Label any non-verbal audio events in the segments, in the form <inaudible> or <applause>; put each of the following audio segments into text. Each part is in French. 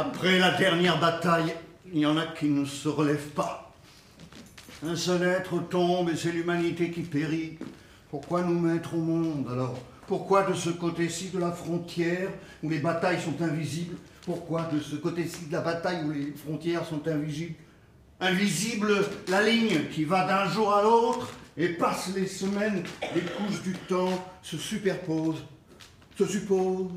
Après la dernière bataille, il y en a qui ne se relèvent pas. Un seul être tombe et c'est l'humanité qui périt. Pourquoi nous mettre au monde alors? Pourquoi de ce côté-ci de la frontière où les batailles sont invisibles Pourquoi de ce côté-ci de la bataille où les frontières sont invisibles? Invisible la ligne qui va d'un jour à l'autre et passe les semaines, les couches du temps se superposent, se supposent.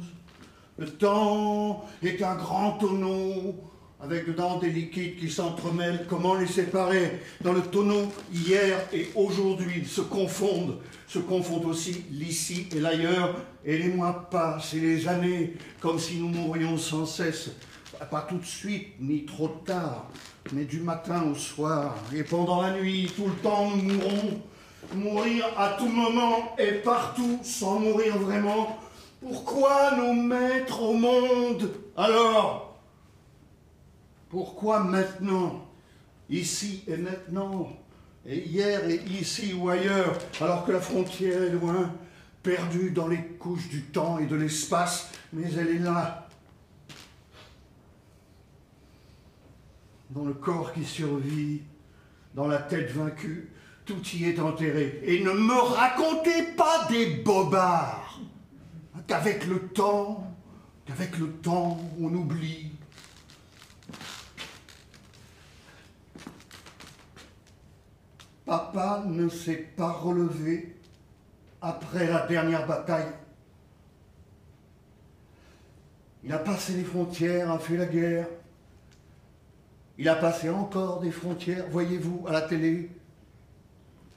Le temps est un grand tonneau avec dedans des liquides qui s'entremêlent. Comment les séparer Dans le tonneau, hier et aujourd'hui? Se confondent, se confondent aussi l'ici et l'ailleurs, et les mois passent et les années, comme si nous mourions sans cesse, pas tout de suite, ni trop tard, mais du matin au soir, et pendant la nuit, tout le temps nous mourrons, mourir à tout moment et partout sans mourir vraiment. Pourquoi nous mettre au monde alors? Pourquoi maintenant Ici et maintenant Et hier et ici ou ailleurs Alors que la frontière est loin, perdue dans les couches du temps et de l'espace, mais elle est là? Dans le corps qui survit, dans la tête vaincue, tout y est enterré. Et ne me racontez pas des bobards qu'avec le temps, qu'avec le temps, on oublie. Papa ne s'est pas relevé après la dernière bataille. Il a passé les frontières, a fait la guerre. Il a passé encore des frontières, voyez-vous, à la télé,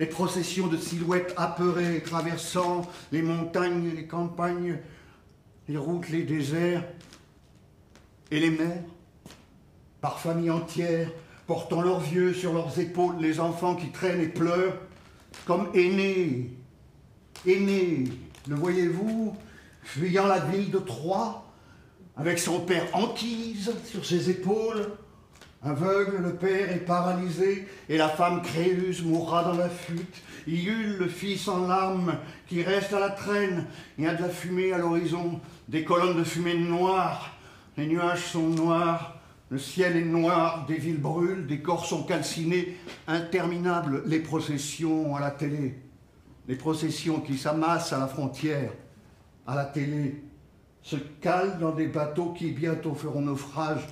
les processions de silhouettes apeurées traversant les montagnes, les campagnes, les routes, les déserts et les mers, par familles entières, portant leurs vieux sur leurs épaules, les enfants qui traînent et pleurent, comme aînés, aînés, le voyez-vous, fuyant la ville de Troie, avec son père Anquise sur ses épaules, Aveugle, le père est paralysé, et la femme Créuse mourra dans la fuite. Iule, le fils en larmes, qui reste à la traîne. Il y a de la fumée à l'horizon, des colonnes de fumée noires. Les nuages sont noirs, le ciel est noir, des villes brûlent, des corps sont calcinés. Interminables les processions à la télé. Les processions qui s'amassent à la frontière, à la télé, se calent dans des bateaux qui bientôt feront naufrage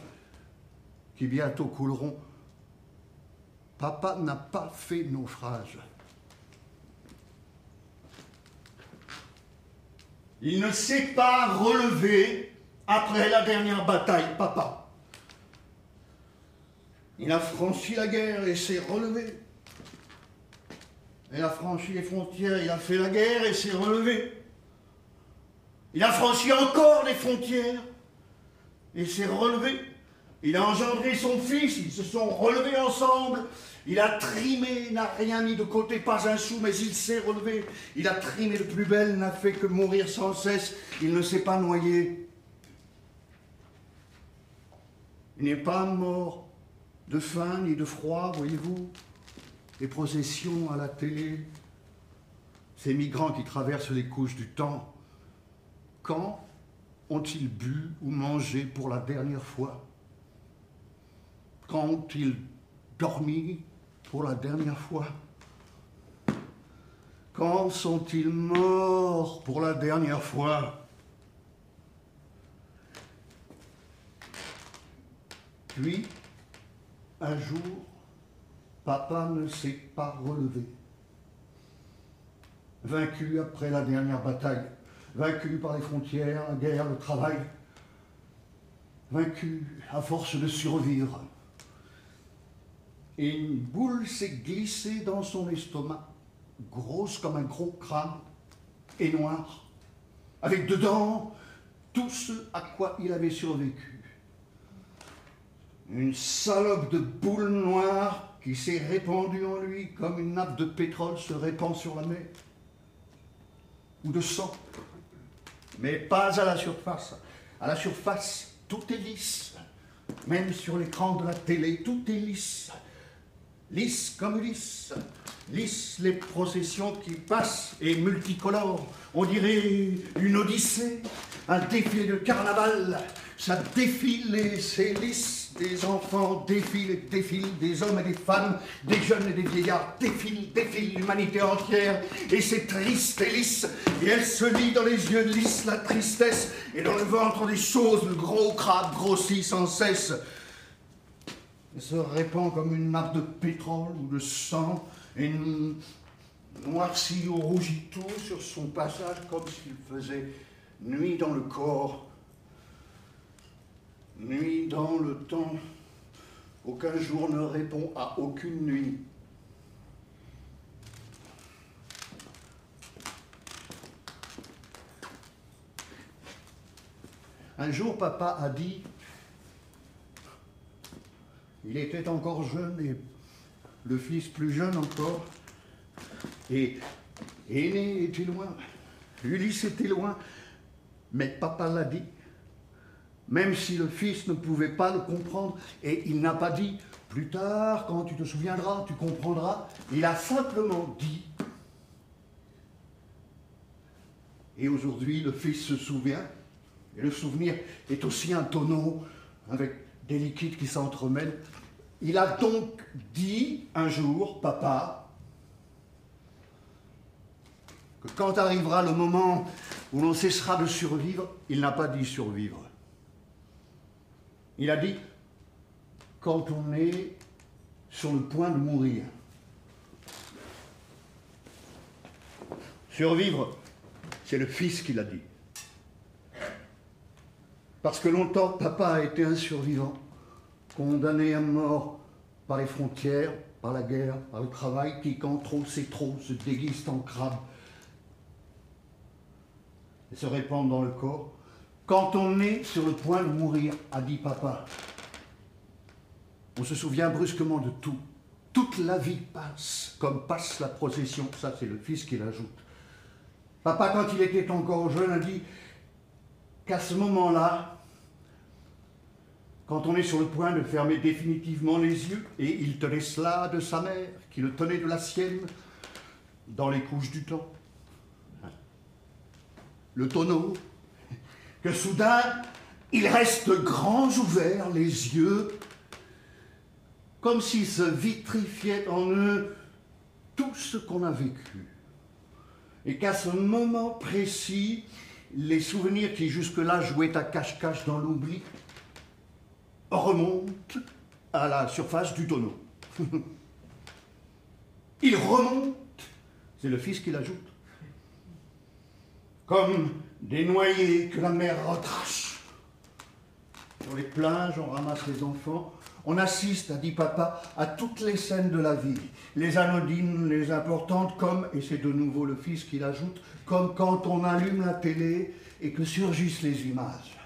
qui bientôt couleront. Papa n'a pas fait naufrage. Il ne s'est pas relevé après la dernière bataille, papa. Il a franchi la guerre et s'est relevé. Il a franchi les frontières, il a fait la guerre et s'est relevé. Il a franchi encore les frontières et s'est relevé. Il a engendré son fils, ils se sont relevés ensemble. Il a trimé, n'a rien mis de côté, pas un sou, mais il s'est relevé. Il a trimé de plus belle, n'a fait que mourir sans cesse. Il ne s'est pas noyé. Il n'est pas mort de faim ni de froid, voyez-vous. Les processions à la télé, ces migrants qui traversent les couches du temps, quand ont-ils bu ou mangé pour la dernière fois? Quand ont-ils dormi pour la dernière fois. Quand sont-ils morts pour la dernière fois? Puis, un jour, papa ne s'est pas relevé. Vaincu après la dernière bataille, vaincu par les frontières, la guerre, le travail, vaincu à force de survivre, et une boule s'est glissée dans son estomac, grosse comme un gros crâne, et noire, avec dedans tout ce à quoi il avait survécu. Une salope de boule noire qui s'est répandue en lui comme une nappe de pétrole se répand sur la mer, ou de sang, mais pas à la surface. À la surface, tout est lisse, même sur l'écran de la télé, tout est lisse lisse comme lisse, lisse les processions qui passent et multicolores. On dirait une odyssée, un défilé de carnaval ça défile et c'est lisse. Des enfants défilent et défilent, des hommes et des femmes, des jeunes et des vieillards défilent, défilent l'humanité entière. Et c'est triste et lisse. Et elle se lit dans les yeux lisses la tristesse. Et dans le ventre des choses, le gros crabe grossit sans cesse. Se répand comme une nappe de pétrole ou de sang. Et noircit ou rougit tout sur son passage comme s'il faisait nuit dans le corps, nuit dans le temps. Aucun jour ne répond à aucune nuit. Un jour, papa a dit, il était encore jeune et le fils plus jeune encore, et Aîné était loin, Ulysse était loin, mais papa l'a dit. Même si le fils ne pouvait pas le comprendre, et il n'a pas dit, plus tard, quand tu te souviendras, tu comprendras, il a simplement dit. Et aujourd'hui, le fils se souvient, et le souvenir est aussi un tonneau avec des liquides qui s'entremêlent. Il a donc dit un jour, papa, que quand arrivera le moment où l'on cessera de survivre, il n'a pas dit survivre. Il a dit quand on est sur le point de mourir. Survivre, c'est le fils qui l'a dit. Parce que longtemps, papa a été un survivant, condamné à mort par les frontières, par la guerre, par le travail, qui, quand trop c'est trop, se déguise en crabe et se répandre dans le corps. Quand on est sur le point de mourir, a dit papa, on se souvient brusquement de tout. Toute la vie passe, comme passe la procession. Ça, c'est le fils qui l'ajoute. Papa, quand il était encore jeune, a dit qu'à ce moment-là, quand on est sur le point de fermer définitivement les yeux, et il tenait cela de sa mère, qui le tenait de la sienne, dans les couches du temps, le tonneau, que soudain, il reste grands ouverts les yeux, comme s'il se vitrifiait en eux tout ce qu'on a vécu. Et qu'à ce moment précis, les souvenirs qui jusque-là jouaient à cache-cache dans l'oubli remontent à la surface du tonneau. <laughs> Ils remontent, c'est le fils qui l'ajoute, comme des noyés que la mer retrache. Sur les plages, on ramasse les enfants, on assiste, a dit papa, à toutes les scènes de la vie, les anodines, les importantes, comme, et c'est de nouveau le fils qui l'ajoute, comme quand on allume la télé et que surgissent les images.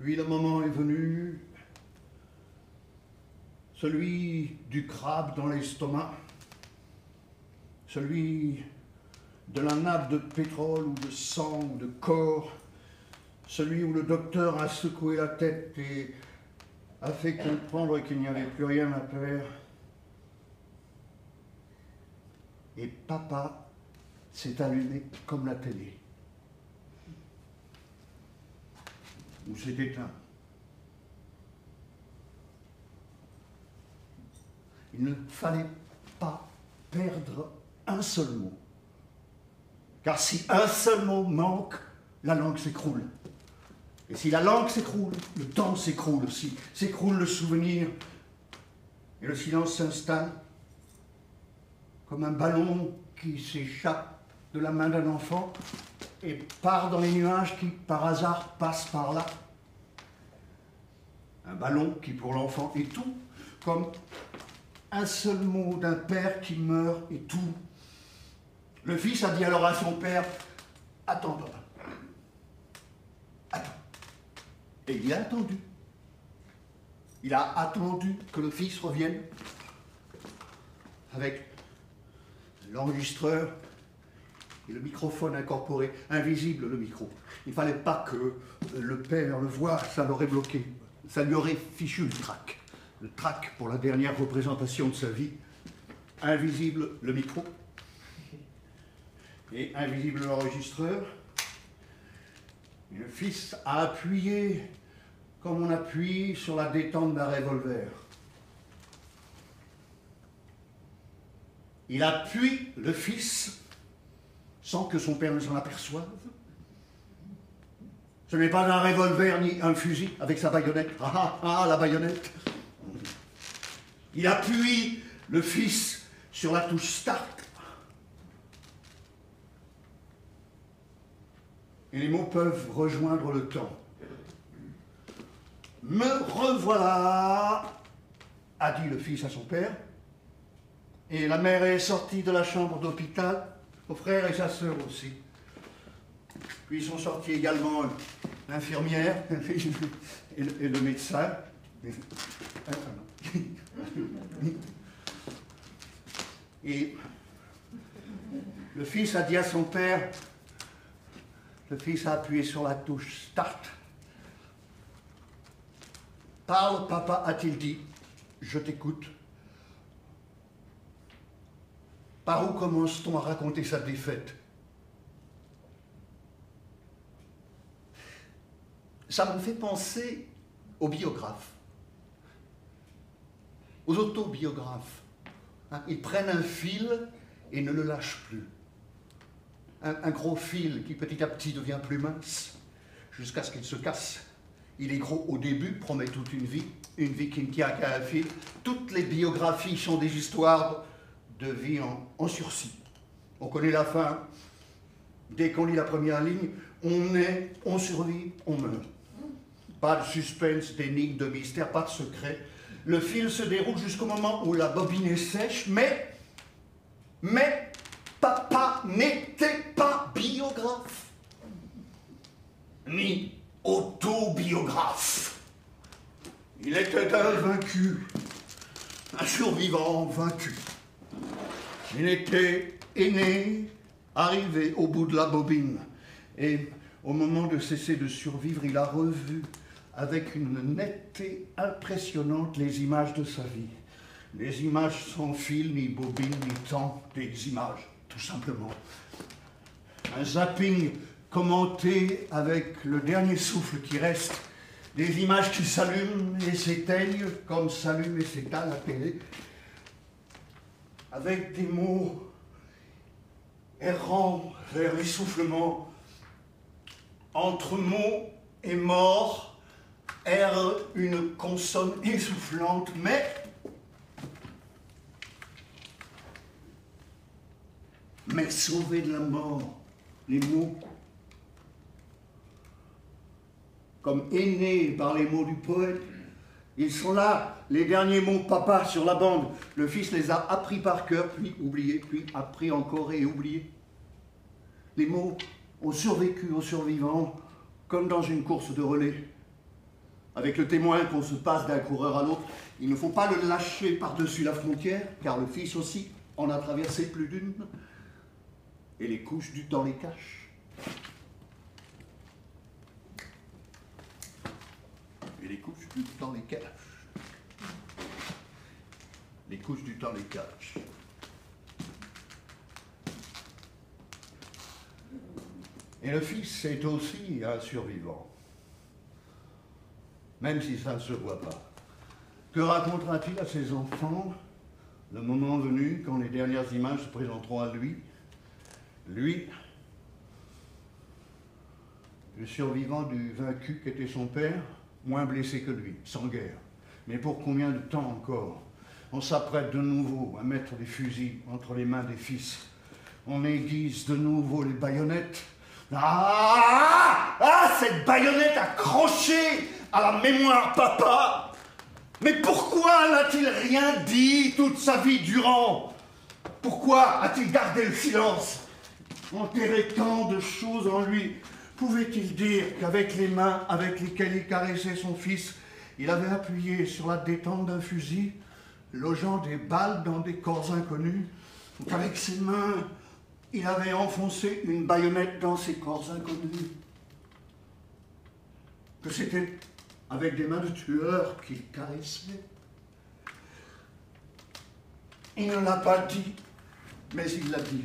Puis le moment est venu, celui du crabe dans l'estomac, celui de la nappe de pétrole ou de sang ou de corps, celui où le docteur a secoué la tête et a fait comprendre qu'il n'y avait plus rien à faire. Et papa s'est allumé comme la télé. Ou s'est éteint. Il ne fallait pas perdre un seul mot. Car si un seul mot manque, la langue s'écroule. Et si la langue s'écroule, le temps s'écroule aussi. S'écroule le souvenir. Et le silence s'installe comme un ballon qui s'échappe de la main d'un enfant et part dans les nuages qui, par hasard, passent par là. Un ballon qui, pour l'enfant, est tout, comme un seul mot d'un père qui meurt et tout. Le fils a dit alors à son père, attends papa, attends. Et il a attendu. Il a attendu que le fils revienne avec l'enregistreur et le microphone incorporé, invisible le micro. Il ne fallait pas que le père le voie, ça l'aurait bloqué. Ça lui aurait fichu le trac. Le trac pour la dernière représentation de sa vie. Invisible le micro, et invisible l'enregistreur. Le fils a appuyé comme on appuie sur la détente d'un revolver. Il appuie le fils sans que son père ne s'en aperçoive. Ce n'est pas un revolver ni un fusil avec sa baïonnette. Ah ah, ah la baïonnette. Il appuie le fils sur la touche start. Et les mots peuvent rejoindre le temps. Me revoilà, a dit le fils à son père. Et la mère est sortie de la chambre d'hôpital, son frère et sa sœur aussi. Puis sont sortis également l'infirmière <laughs> et, le médecin. Et le fils a dit à son père, le fils a appuyé sur la touche Start. Parle, papa, a-t-il dit. Je t'écoute. Par où commence-t-on à raconter sa défaite? Ça me fait penser aux biographes, aux autobiographes. Hein, ils prennent un fil et ne le lâchent plus. Un, gros fil qui petit à petit devient plus mince jusqu'à ce qu'il se casse. Il est gros au début, promet toute une vie, une vie qui ne tient qu'à un fil. Toutes les biographies sont des histoires de vie en, sursis. On connaît la fin. Dès qu'on lit la première ligne, on est, on survit, on meurt. Pas de suspense, d'énigme, de mystère, pas de secret. Le fil se déroule jusqu'au moment où la bobine est sèche, mais, mais, papa n'était pas biographe, ni autobiographe. Il était un vaincu, un survivant vaincu. Il était aîné, arrivé au bout de la bobine. Et au moment de cesser de survivre, il a revu avec une netteté impressionnante les images de sa vie. Les images sans fil, ni bobine, ni temps, des images, tout simplement. Un zapping commenté avec le dernier souffle qui reste, des images qui s'allument et s'éteignent comme s'allume et s'éteint la télé, avec des mots errants vers l'essoufflement, entre mots et mort, erre une consonne essoufflante, mais mais sauvé de la mort, les mots, comme aînés par les mots du poète, ils sont là, les derniers mots papa sur la bande. Le fils les a appris par cœur, puis oubliés, puis appris encore et oubliés. Les mots ont survécu aux survivants, comme dans une course de relais. Avec le témoin qu'on se passe d'un coureur à l'autre, il ne faut pas le lâcher par-dessus la frontière, car le fils aussi en a traversé plus d'une, et les couches du temps les cachent. et les couches du temps les cachent. Les couches du temps les cachent. Et le fils est aussi un survivant, même si ça ne se voit pas. Que racontera-t-il à ses enfants le moment venu quand les dernières images se présenteront à lui? Lui, le survivant du vaincu qu'était son père, moins blessé que lui, sans guerre. Mais pour combien de temps encore On s'apprête de nouveau à mettre des fusils entre les mains des fils. On aiguise de nouveau les baïonnettes. Ah Ah Cette baïonnette accrochée à la mémoire papa Mais pourquoi n'a-t-il rien dit toute sa vie durant Pourquoi a-t-il gardé le silence Enterré tant de choses en lui Pouvait-il dire qu'avec les mains avec lesquelles il caressait son fils, il avait appuyé sur la détente d'un fusil, logeant des balles dans des corps inconnus, qu'avec ses mains, il avait enfoncé une baïonnette dans ces corps inconnus, que c'était avec des mains de tueur qu'il caressait. Il ne l'a pas dit, mais il l'a dit.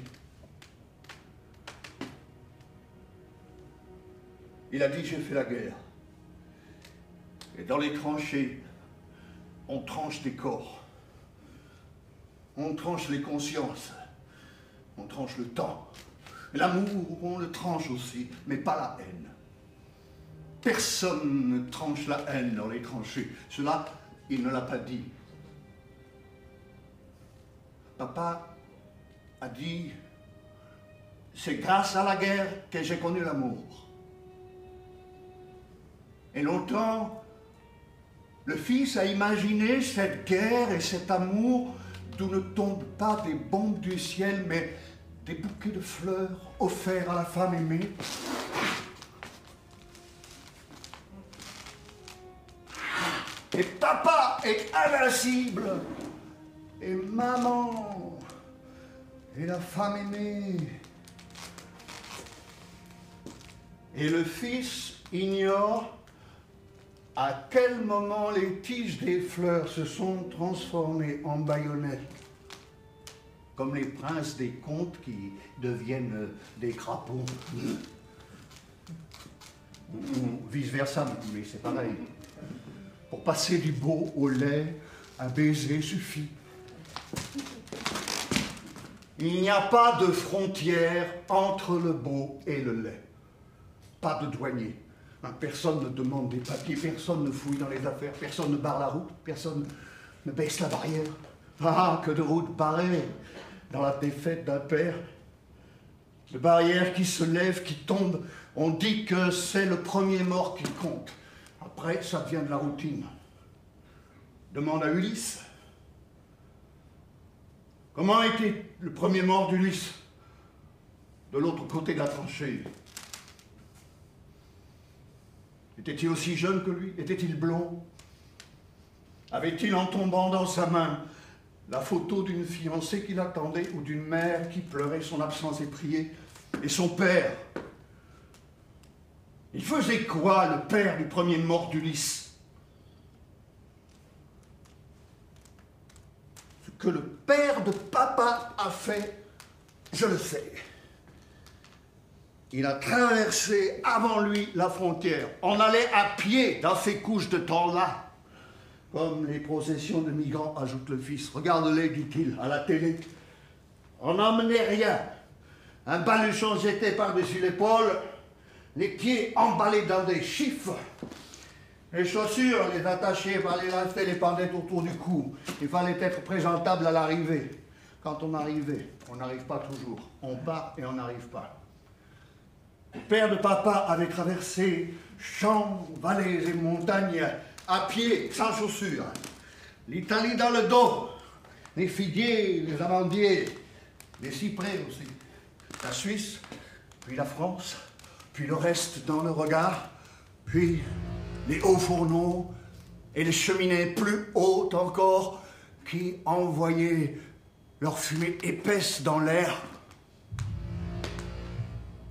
Il a dit J'ai fait la guerre. Et dans les tranchées, on tranche des corps. On tranche les consciences. On tranche le temps. L'amour, on le tranche aussi, mais pas la haine. Personne ne tranche la haine dans les tranchées. Cela, il ne l'a pas dit. Papa a dit, c'est grâce à la guerre que j'ai connu l'amour. Et longtemps, le fils a imaginé cette guerre et cet amour d'où ne tombent pas des bombes du ciel, mais des bouquets de fleurs offerts à la femme aimée. Et papa est invincible. Et maman et la femme aimée. Et le fils ignore à quel moment les tiges des fleurs se sont transformées en baïonnettes, comme les princes des contes qui deviennent des crapauds. Ou vice-versa, mais c'est pareil. Pour passer du beau au laid, un baiser suffit. Il n'y a pas de frontière entre le beau et le laid. Pas de douanier. Personne ne demande des papiers, personne ne fouille dans les affaires, personne ne barre la route, personne ne baisse la barrière. Ah, que de routes barrées dans la défaite d'un père. De barrières qui se lèvent, qui tombent. On dit que c'est le premier mort qui compte. Après, ça devient de la routine. Demande à Ulysse. Comment était le premier mort d'Ulysse? De l'autre côté de la tranchée. Était-il aussi jeune que lui? Était-il blond? Avait-il en tombant dans sa main la photo d'une fiancée qui l'attendait ou d'une mère qui pleurait son absence et priait? Et son père? Il faisait quoi, le père du premier mort d'Ulysse? Ce que le père de papa a fait, je le sais. Il a traversé avant lui la frontière. On allait à pied dans ces couches de temps-là. Comme les processions de migrants, ajoute le fils. Regarde-les, dit-il, à la télé. On n'emmenait rien. Un baluchon jeté par-dessus l'épaule, les pieds emballés dans des chiffres. Les chaussures, les attachées par les les pendaient autour du cou. Il fallait être présentable à l'arrivée. Quand on arrivait, on n'arrive pas toujours. On part et on n'arrive pas. Père de papa avait traversé champs, vallées et montagnes à pied, sans chaussures. L'Italie dans le dos, les figuiers, les amandiers, les cyprès aussi. La Suisse, puis la France, puis le reste dans le regard, puis les hauts fourneaux et les cheminées plus hautes encore qui envoyaient leur fumée épaisse dans l'air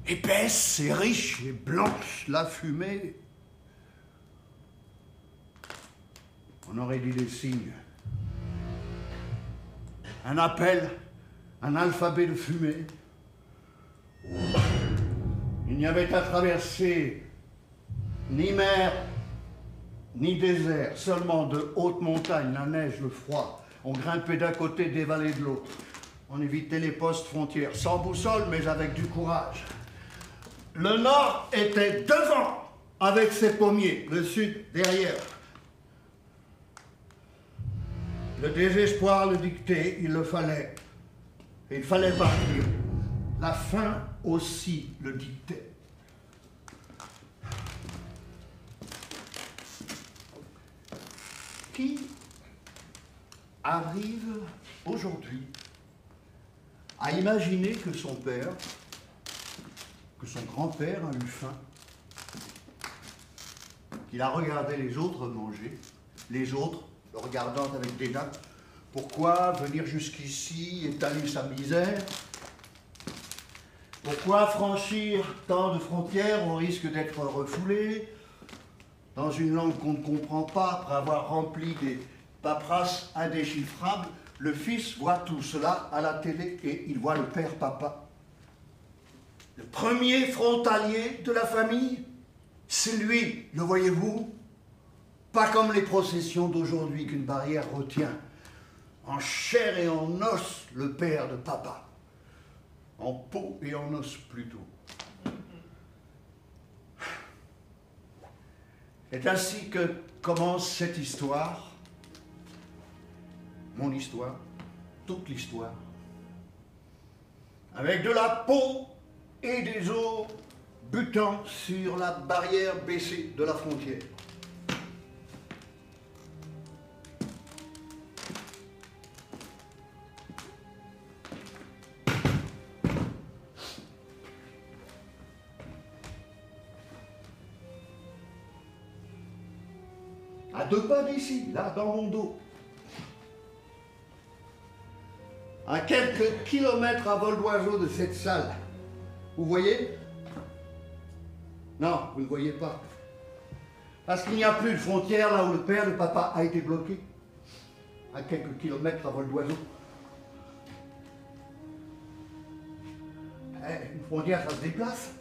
épaisse et riche et blanche, la fumée. On aurait dit des signes. Un appel, un alphabet de fumée. Il n'y avait à traverser ni mer, ni désert, seulement de hautes montagnes, la neige, le froid. On grimpait d'un côté, des vallées de l'autre. On évitait les postes frontières, sans boussole, mais avec du courage. Le nord était devant avec ses pommiers, le sud derrière. Le désespoir le dictait, il le fallait. Il fallait partir. La faim aussi le dictait. Qui arrive aujourd'hui à imaginer que son père que son grand-père a eu faim, qu'il a regardé les autres manger, les autres le regardant avec dédain. Pourquoi venir jusqu'ici étaler sa misère? Pourquoi franchir tant de frontières au risque d'être refoulé? Dans une langue qu'on ne comprend pas après avoir rempli des paperasses indéchiffrables Le fils voit tout cela à la télé et il voit le père papa le premier frontalier de la famille, C'est lui, le voyez-vous? Pas comme les processions d'aujourd'hui qu'une barrière retient. En chair et en os, le père de papa. En peau et en os plutôt. C'est ainsi que commence cette histoire, mon histoire, toute l'histoire, avec de la peau et des os butant sur la barrière baissée de la frontière. À deux pas d'ici, là, dans mon dos. À quelques kilomètres à vol d'oiseau de cette salle. Vous voyez? Non, vous ne voyez pas. Parce qu'il n'y a plus de frontière là où le père, le papa a été bloqué. À quelques kilomètres à vol d'oiseau. Eh, une frontière, ça se déplace.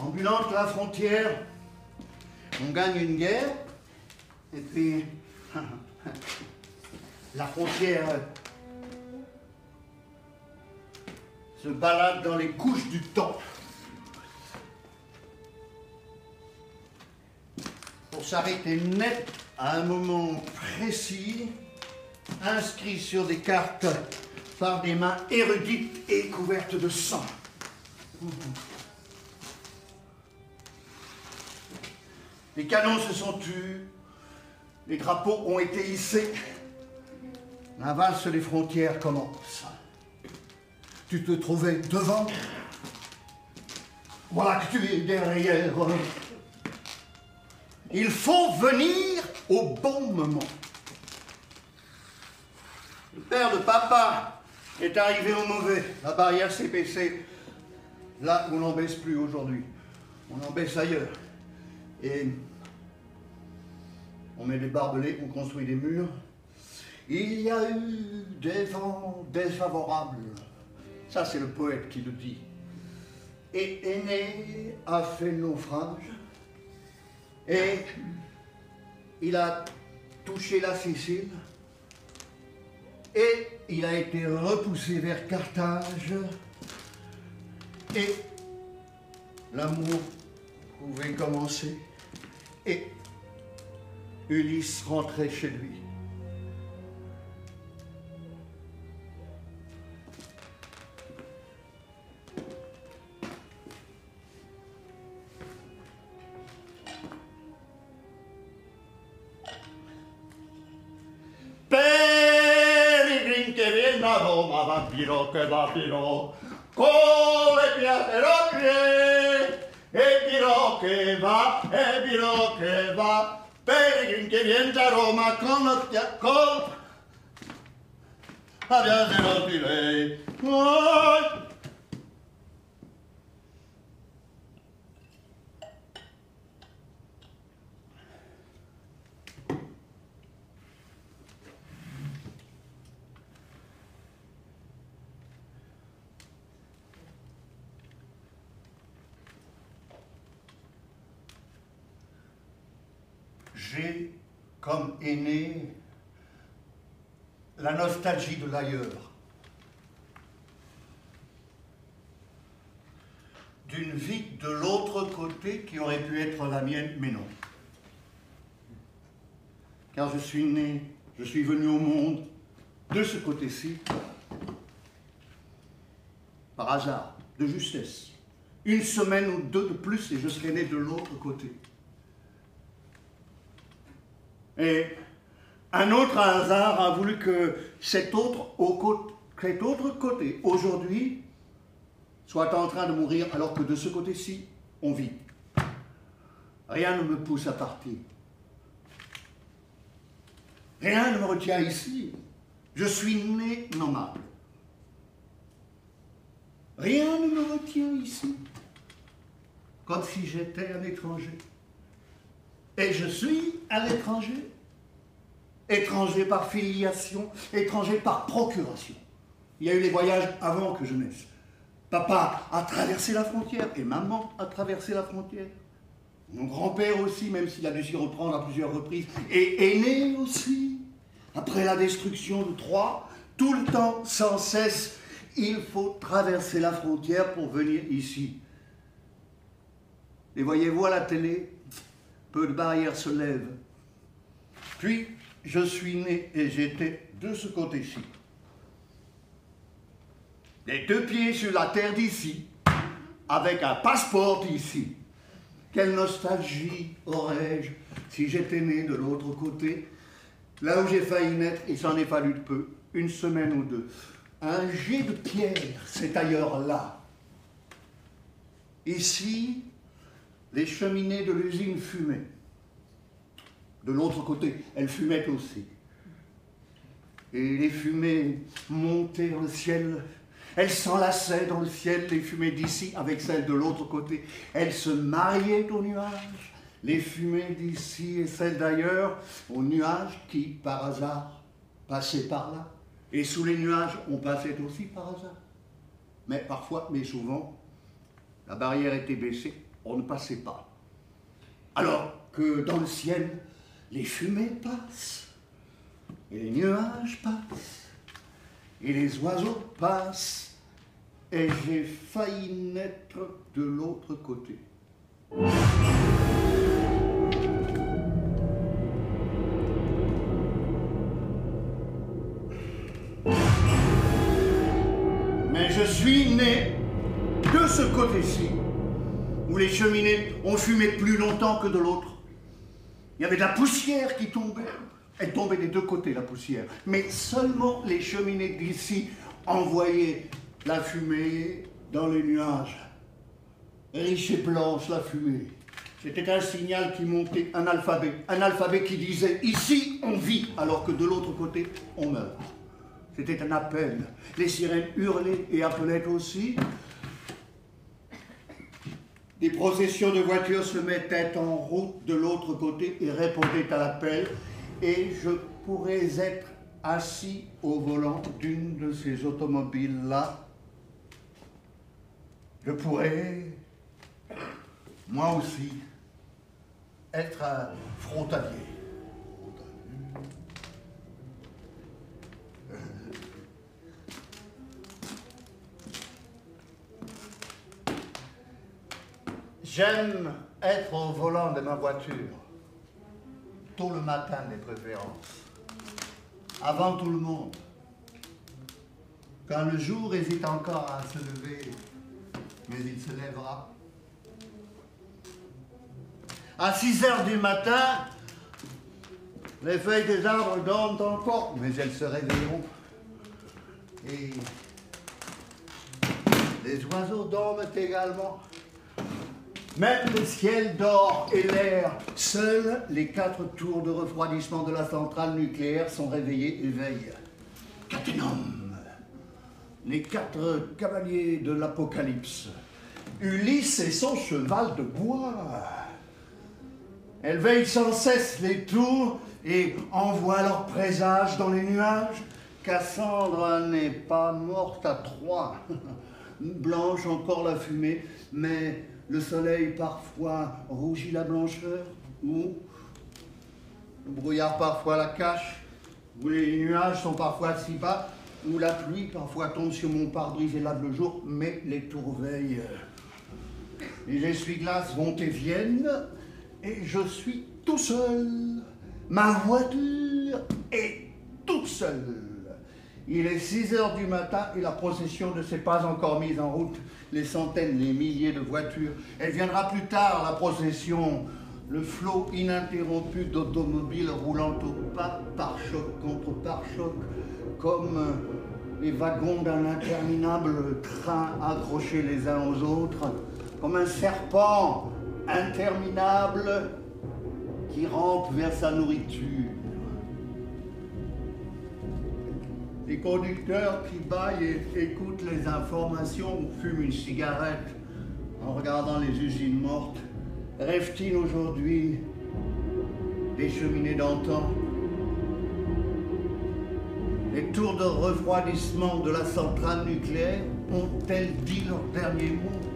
Ambulante la frontière, on gagne une guerre, et puis <laughs> la frontière se balade dans les couches du temps. Pour s'arrêter net à un moment précis, inscrit sur des cartes par des mains érudites et couvertes de sang. Les canons se sont tus, les drapeaux ont été hissés. La valse des frontières commence. Tu te trouvais devant, voilà que tu es derrière. Il faut venir au bon moment. Le père de papa est arrivé au mauvais. La barrière s'est baissée là on n'en baisse plus aujourd'hui. On en baisse ailleurs. Et on met des barbelés, on construit des murs. Il y a eu des vents défavorables. Ça, c'est le poète qui le dit. Et Aîné a fait naufrage. Et il a touché la Sicile. Et il a été repoussé vers Carthage. Et l'amour pouvait commencer. Et Ulysse rentrait chez lui. piro che la piro, con le piacerocche, e piro che va, e piro che va, peregrin che viene da Roma con la con la piacerocche lei. Oh, comme aîné la nostalgie de l'ailleurs, d'une vie de l'autre côté qui aurait pu être la mienne, mais non. Car je suis né, je suis venu au monde de ce côté-ci, par hasard, de justesse. Une semaine ou deux de plus et je serais né de l'autre côté. Et un autre hasard a voulu que cet autre, cet autre côté, aujourd'hui, soit en train de mourir alors que de ce côté-ci, on vit. Rien ne me pousse à partir. Rien ne me retient ici. Je suis né nomade. Rien ne me retient ici. Comme si j'étais un étranger. Et je suis un étranger. Étranger par filiation, étranger par procuration. Il y a eu les voyages avant que je naisse. Papa a traversé la frontière et maman a traversé la frontière. Mon grand-père aussi, même s'il a dû s'y reprendre à plusieurs reprises, et est né aussi. Après la destruction de Troie, tout le temps, sans cesse, il faut traverser la frontière pour venir ici. Et voyez-vous à la télé, peu de barrières se lèvent. Puis, je suis né et j'étais de ce côté-ci. Les deux pieds sur la terre d'ici, avec un passeport ici. Quelle nostalgie aurais-je si j'étais né de l'autre côté, là où j'ai failli naître, il s'en est fallu de peu, une semaine ou deux. Un jet de pierre, c'est ailleurs là. Ici, les cheminées de l'usine fumaient. De l'autre côté, elles fumaient aussi. Et les fumées montaient dans le ciel. Elles s'enlaçaient dans le ciel, les fumées d'ici avec celles de l'autre côté. Elles se mariaient aux nuages, les fumées d'ici et celles d'ailleurs, aux nuages qui, par hasard, passaient par là. Et sous les nuages, on passait aussi par hasard. Mais parfois, mais souvent, la barrière était baissée, on ne passait pas. Alors que dans le ciel, les fumées passent, et les nuages passent, et les oiseaux passent, et j'ai failli naître de l'autre côté. Mais je suis né de ce côté-ci, où les cheminées ont fumé plus longtemps que de l'autre. Il y avait de la poussière qui tombait. Elle tombait des deux côtés, la poussière. Mais seulement les cheminées d'ici envoyaient la fumée dans les nuages. Riche et blanche, la fumée. C'était un signal qui montait, un alphabet. Un alphabet qui disait ici on vit, alors que de l'autre côté on meurt. C'était un appel. Les sirènes hurlaient et appelaient aussi. Des processions de voitures se mettaient en route de l'autre côté et répondaient à l'appel. Et je pourrais être assis au volant d'une de ces automobiles-là. Je pourrais, moi aussi, être un frontalier. J'aime être au volant de ma voiture, tôt le matin des préférences, avant tout le monde, quand le jour hésite encore à se lever, mais il se lèvera. À 6 heures du matin, les feuilles des arbres dorment encore, mais elles se réveilleront. Et les oiseaux dorment également. Même le ciel dort et l'air. Seuls les quatre tours de refroidissement de la centrale nucléaire sont réveillés et veillent. Catenum. Les quatre cavaliers de l'Apocalypse. Ulysse et son cheval de bois. Elles veillent sans cesse les tours et envoient leurs présages dans les nuages. Cassandre n'est pas morte à Troie. Blanche encore la fumée, mais le soleil parfois rougit la blancheur, ou le brouillard parfois la cache, où les nuages sont parfois si bas, où la pluie parfois tombe sur mon pare-brise et lave le jour, mais les tours veillent. Les essuie-glaces vont et viennent, et je suis tout seul. Ma voiture est toute seule. Il est 6 heures du matin et la procession ne s'est pas encore mise en route. Les centaines, les milliers de voitures. Elle viendra plus tard, la procession. Le flot ininterrompu d'automobiles roulant au pas, par choc contre par choc, comme les wagons d'un interminable train accrochés les uns aux autres, comme un serpent interminable qui rampe vers sa nourriture. Les conducteurs qui baillent et écoutent les informations ou fument une cigarette. En regardant les usines mortes rêvent-ils aujourd'hui des cheminées d'antan? Les tours de refroidissement de la centrale nucléaire ont-elles dit leur dernier mot?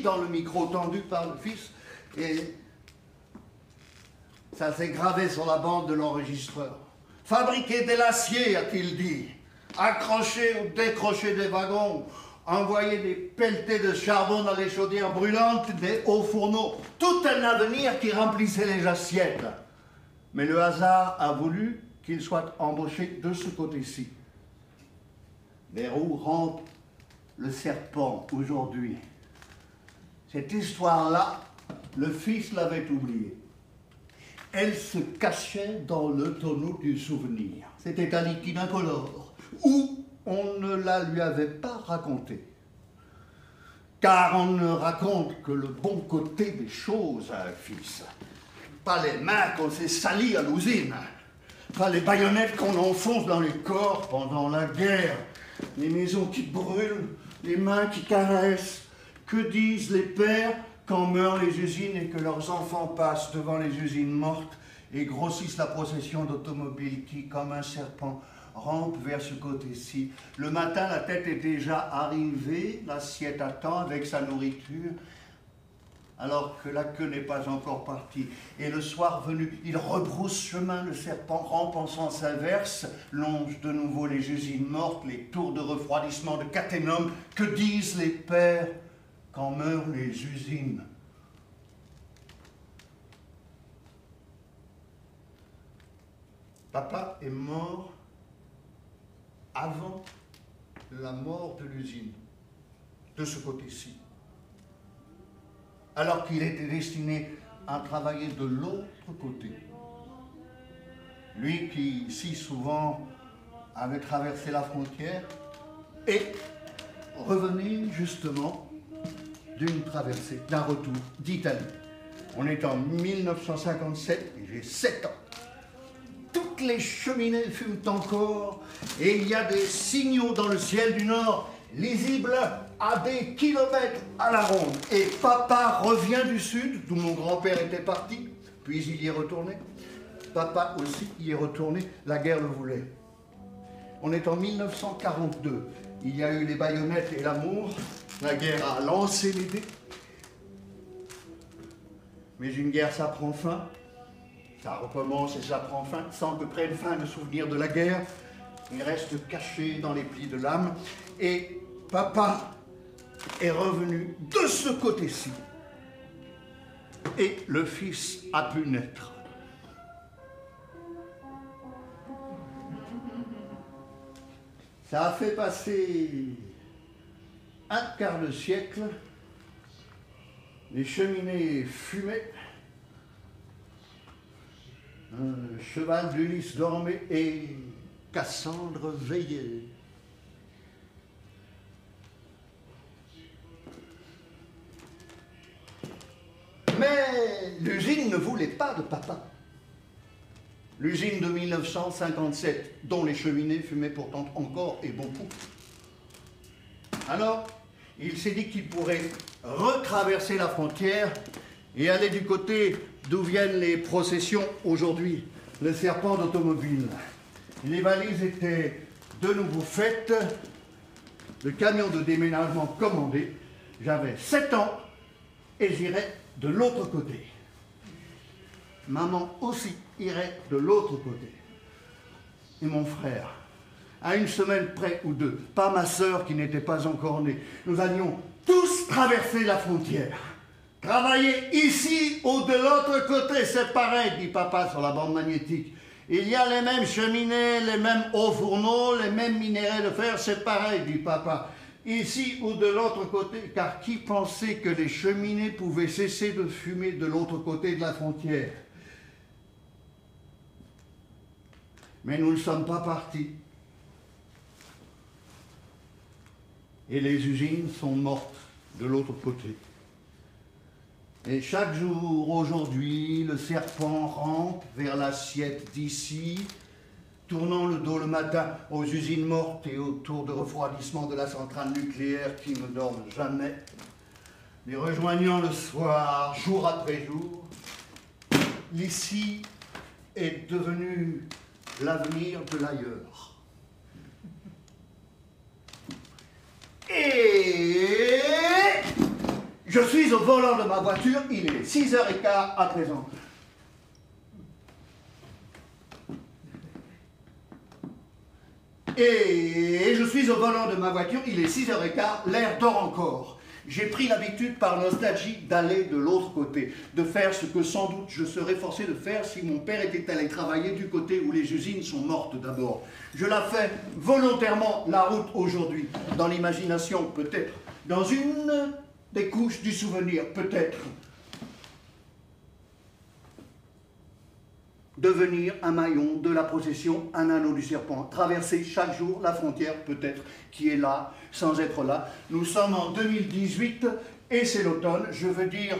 Dans le micro tendu par le fils et ça s'est gravé sur la bande de l'enregistreur. Fabriquer de l'acier, a-t-il dit. Accrocher ou décrocher des wagons. Envoyer des pelletés de charbon dans les chaudières brûlantes des hauts fourneaux. Tout un avenir qui remplissait les assiettes. Mais le hasard a voulu qu'il soit embauché de ce côté-ci. Vers où rampe le serpent aujourd'hui Cette histoire-là, le fils l'avait oubliée. Elle se cachait dans le tonneau du souvenir. C'était un liquide incolore, ou on ne la lui avait pas raconté. Car on ne raconte que le bon côté des choses à un fils. Pas les mains qu'on s'est salies à l'usine. Pas les baïonnettes qu'on enfonce dans les corps pendant la guerre. Les maisons qui brûlent, les mains qui caressent. Que disent les pères quand meurent les usines et que leurs enfants passent devant les usines mortes et grossissent la procession d'automobiles qui, comme un serpent, rampe vers ce côté-ci. Le matin, la tête est déjà arrivée, l'assiette attend avec sa nourriture, alors que la queue n'est pas encore partie. Et le soir venu, il rebrousse chemin, le serpent rampe en sens inverse, longe de nouveau les usines mortes, les tours de refroidissement de Cathénum. Que disent les pères quand meurent les usines Papa est mort avant la mort de l'usine, de ce côté-ci. Alors qu'il était destiné à travailler de l'autre côté. Lui qui si souvent avait traversé la frontière et revenait justement d'une traversée, d'un retour d'Italie. On est en 1957 et j'ai 7 ans toutes les cheminées fument encore et il y a des signaux dans le ciel du nord lisibles à des kilomètres à la ronde. Et papa revient du sud, d'où mon grand-père était parti, puis il y est retourné. Papa aussi y est retourné, la guerre le voulait. On est en 1942, il y a eu les baïonnettes et l'amour, la guerre a lancé l'idée. Mais une guerre, ça prend fin. Ça recommence et ça prend fin, sans que prenne fin le souvenir de la guerre. Il reste caché dans les plis de l'âme. Et papa est revenu de ce côté-ci. Et le fils a pu naître. Ça a fait passer un quart de siècle. Les cheminées fumaient. Un cheval d'Ulysse dormait et Cassandre veillait. Mais l'usine ne voulait pas de papa. L'usine de 1957, dont les cheminées fumaient pourtant encore et beaucoup. Alors, il s'est dit qu'il pourrait retraverser la frontière et aller du côté d'où viennent les processions aujourd'hui, le serpent d'automobile. Les valises étaient de nouveau faites, le camion de déménagement commandé. J'avais 7 ans et j'irais de l'autre côté. Maman aussi irait de l'autre côté. Et mon frère, à une semaine près ou deux, pas ma sœur qui n'était pas encore née, nous allions tous traverser la frontière. Travailler ici ou de l'autre côté, c'est pareil, dit papa sur la bande magnétique. Il y a les mêmes cheminées, les mêmes hauts fourneaux, les mêmes minéraux de fer, c'est pareil, dit papa. Ici ou de l'autre côté, car qui pensait que les cheminées pouvaient cesser de fumer de l'autre côté de la frontière? Mais nous ne sommes pas partis. Et les usines sont mortes de l'autre côté. Et chaque jour, aujourd'hui, le serpent rampe vers l'assiette d'ici, tournant le dos le matin aux usines mortes et aux tours de refroidissement de la centrale nucléaire qui ne dorment jamais, les rejoignant le soir, jour après jour, l'ici est devenu l'avenir de l'ailleurs. Et je suis au volant de ma voiture, il est 6h15 à présent. Et je suis au volant de ma voiture, il est 6h15, l'air dort encore. J'ai pris l'habitude par nostalgie d'aller de l'autre côté, de faire ce que sans doute je serais forcé de faire si mon père était allé travailler du côté où les usines sont mortes d'abord. Je la fais volontairement la route aujourd'hui, dans l'imagination peut-être, dans une des couches du souvenir peut-être. Devenir un maillon de la procession, un anneau du serpent, traverser chaque jour la frontière peut-être qui est là, sans être là. Nous sommes en 2018 et c'est l'automne, je veux dire,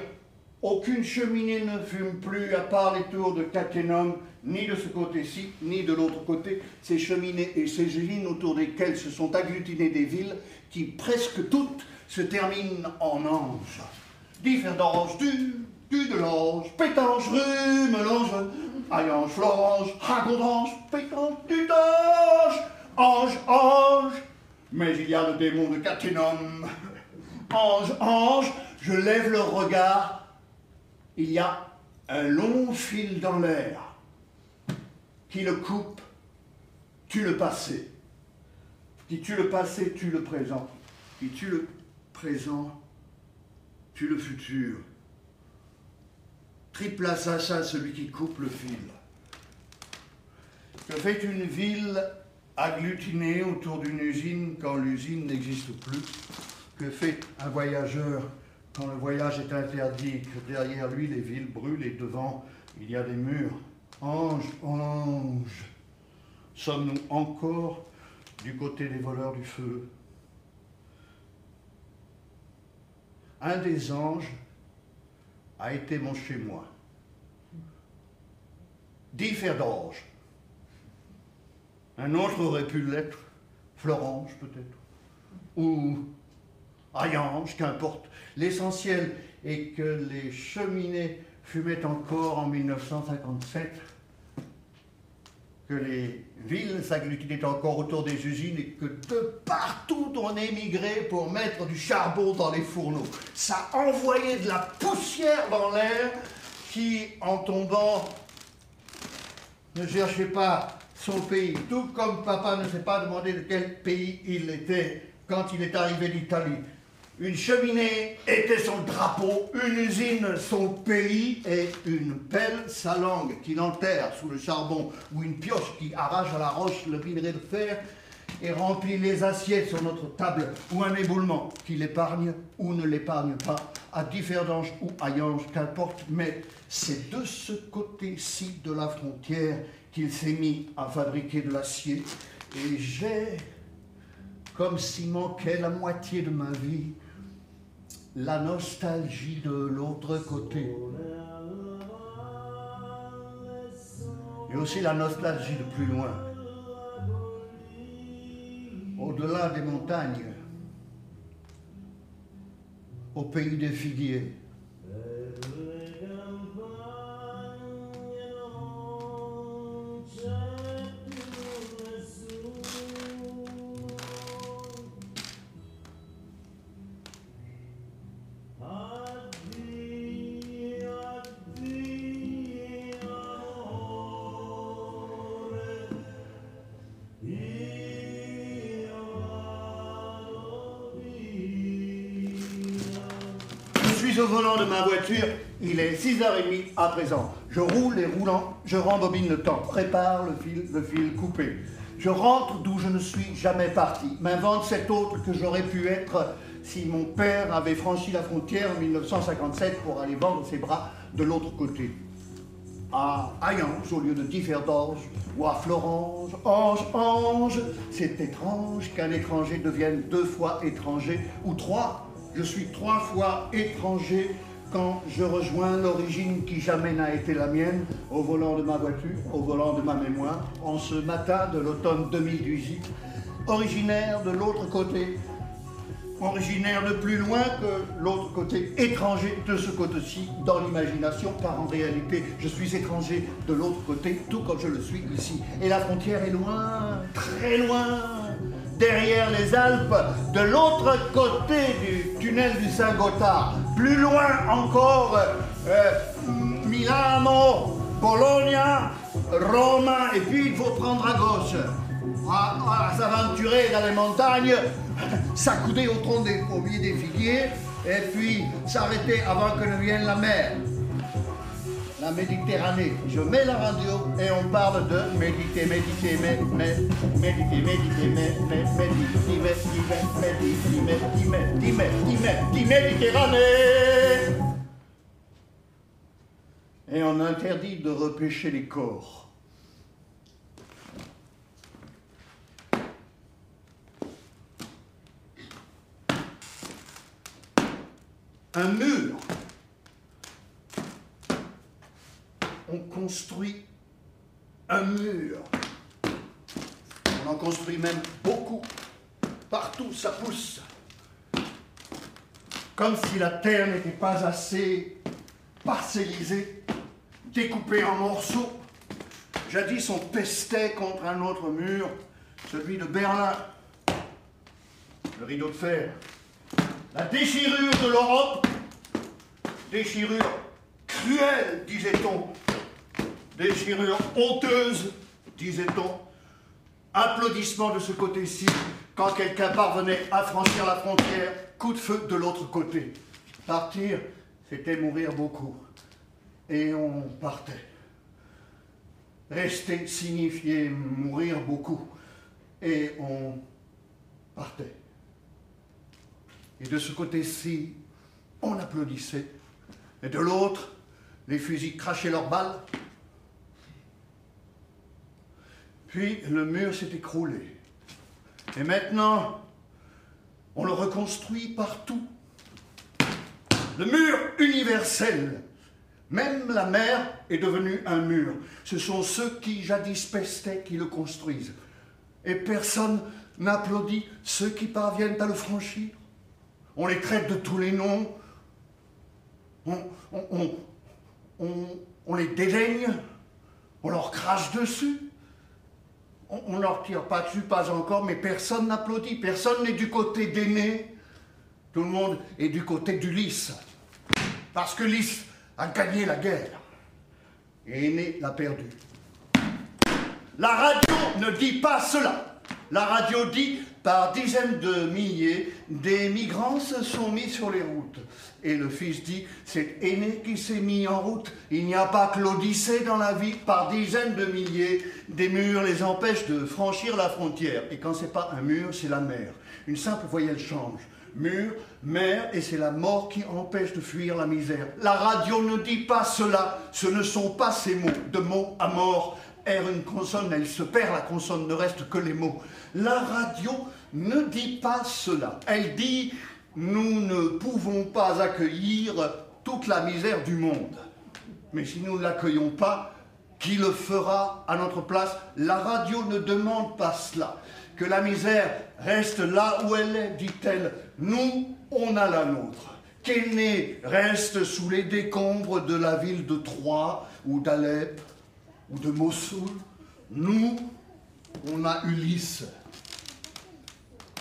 aucune cheminée ne fume plus à part les tours de Cathénum, ni de ce côté-ci, ni de l'autre côté. Ces cheminées et ces usines autour desquelles se sont agglutinées des villes qui presque toutes se terminent en anges. Différents du, du de l'ange, pétange, rue, melange, Ayange, Florange, Ragondange, Pétange, du d'ange, ange, ange. Mais il y a le démon de Cathénum. Ange, ange, je lève le regard. Il y a un long fil dans l'air qui le coupe, tu le passé. Qui tu le passé, tu le présent. Qui tu le présent, tu le futur. Triple assassin, celui qui coupe le fil. Que fait une ville agglutinée autour d'une usine quand l'usine n'existe plus? Que fait un voyageur quand le voyage est interdit? Que derrière lui les villes brûlent et devant il y a des murs Ange, ange, sommes-nous encore du côté des voleurs du feu? Un des anges a été mon chez-moi. D'ange. Un autre aurait pu l'être, Florange peut-être, ou Ayange, qu'importe. L'essentiel est que les cheminées fumaient encore en 1957, que les villes s'agglutinaient encore autour des usines et que de partout on émigrait pour mettre du charbon dans les fourneaux. Ça envoyait de la poussière dans l'air qui, en tombant, ne cherchait pas son pays, tout comme papa ne s'est pas demandé de quel pays il était quand il est arrivé d'Italie. Une cheminée était son drapeau, une usine son pays et une pelle sa langue qui l'enterre sous le charbon ou une pioche qui arrache à la roche le minerai de fer et remplit les assiettes sur notre table ou un éboulement qui l'épargne ou ne l'épargne pas à Differdange ou à Yange, qu'importe, mais c'est de ce côté-ci de la frontière qu'il s'est mis à fabriquer de l'acier et j'ai, comme s'il manquait la moitié de ma vie, la nostalgie de l'autre côté. Et aussi la nostalgie de plus loin, au-delà des montagnes, au pays des figuiers. Ma voiture, il est 6h30 à présent. Je roule et roulant, je rembobine le temps, prépare le fil, le fil coupé. Je rentre d'où je ne suis jamais parti, m'invente cet autre que j'aurais pu être si mon père avait franchi la frontière en 1957 pour aller vendre ses bras de l'autre côté. À Ayange au lieu de Differdange, ou à Florence, Ange, Ange, c'est étrange qu'un étranger devienne deux fois étranger, ou trois Je suis trois fois étranger quand je rejoins l'origine qui jamais n'a été la mienne, au volant de ma voiture, au volant de ma mémoire, en ce matin de l'automne 2018, originaire de l'autre côté, originaire de plus loin que l'autre côté, étranger de ce côté-ci dans l'imagination, car en réalité, je suis étranger de l'autre côté, tout comme je le suis ici. Et la frontière est loin, très loin, derrière les Alpes, de l'autre côté du tunnel du Saint-Gothard, plus loin encore, euh, Milano, Bologna, Rome, et puis il faut prendre à gauche. À, s'aventurer dans les montagnes, <laughs> s'accouder au tronc des pommiers des figuiers, et puis s'arrêter avant que ne vienne la mer la Méditerranée. Je mets la radio et on parle de méditer, méditer, méditer, méditer, méditer, méditer, méditer, Méditerranée. Et on interdit de repêcher les corps. Un mur on construit un mur. On en construit même beaucoup. Partout, ça pousse. Comme si la terre n'était pas assez parcellisée, découpée en morceaux. Jadis, on pestait contre un autre mur, celui de Berlin. Le rideau de fer. La déchirure de l'Europe. Déchirure cruelle, disait-on, déchirure honteuse, disait-on. Applaudissements de ce côté-ci quand quelqu'un parvenait à franchir la frontière, coup de feu de l'autre côté. Partir, c'était mourir beaucoup. Et on partait. Rester signifiait mourir beaucoup. Et on partait. Et de ce côté-ci, on applaudissait. Et de l'autre, les fusils crachaient leurs balles, Puis le mur s'est écroulé. Et maintenant, on le reconstruit partout. Le mur universel. Même la mer est devenue un mur. Ce sont ceux qui jadis pestaient qui le construisent. Et personne n'applaudit ceux qui parviennent à le franchir. On les traite de tous les noms. On, on les dédaigne. On leur crache dessus on ne leur tire pas dessus, pas encore, mais personne n'applaudit, personne n'est du côté d'aîné, tout le monde est du côté d'Ulysse. Parce que Lys a gagné la guerre et Aîné l'a perdu. La radio ne dit pas cela. La radio dit par dizaines de milliers, des migrants se sont mis sur les routes. Et le fils dit, c'est aîné qui s'est mis en route. Il n'y a pas que l'Odyssée dans la vie. Par dizaines de milliers, des murs les empêchent de franchir la frontière. Et quand c'est pas un mur, c'est la mer. Une simple voyelle change. Mur, mer, et c'est la mort qui empêche de fuir la misère. La radio ne dit pas cela. Ce ne sont pas ces mots. De mots à mort, R une consonne, elle se perd, la consonne ne reste que les mots. La radio ne dit pas cela. Elle dit nous ne pouvons pas accueillir toute la misère du monde. Mais si nous ne l'accueillons pas, qui le fera à notre place? La radio ne demande pas cela. Que la misère reste là où elle est, dit-elle. Nous, on a la nôtre. Qu'Aîné reste sous les décombres de la ville de Troyes ou d'Alep ou de Mossoul. Nous, on a Ulysse.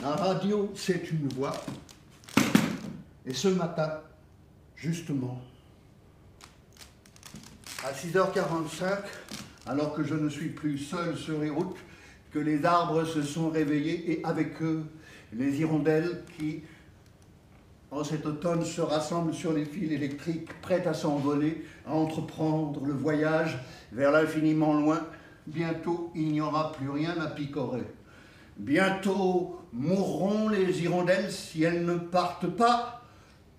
La radio, c'est une voix et ce matin, justement, à 6h45, alors que je ne suis plus seul sur les routes, que les arbres se sont réveillés et avec eux les hirondelles qui, en cet automne, se rassemblent sur les fils électriques, prêtes à s'envoler, à entreprendre le voyage vers l'infiniment loin. Bientôt, il n'y aura plus rien à picorer. Bientôt mourront les hirondelles si elles ne partent pas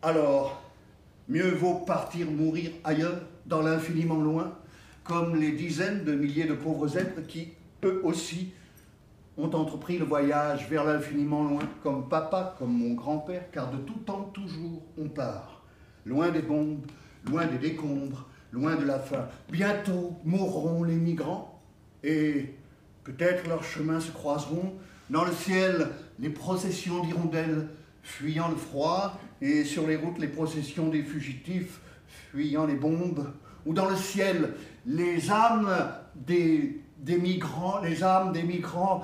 alors, mieux vaut partir mourir ailleurs, dans l'infiniment loin, comme les dizaines de milliers de pauvres êtres qui, eux aussi, ont entrepris le voyage vers l'infiniment loin, comme papa, comme mon grand-père, car de tout temps, toujours, on part. Loin des bombes, loin des décombres, loin de la faim. Bientôt mourront les migrants, et peut-être leurs chemins se croiseront. Dans le ciel, les processions d'hirondelles fuyant le froid, et sur les routes, les processions des fugitifs fuyant les bombes, ou dans le ciel, les âmes des, migrants, les âmes des migrants.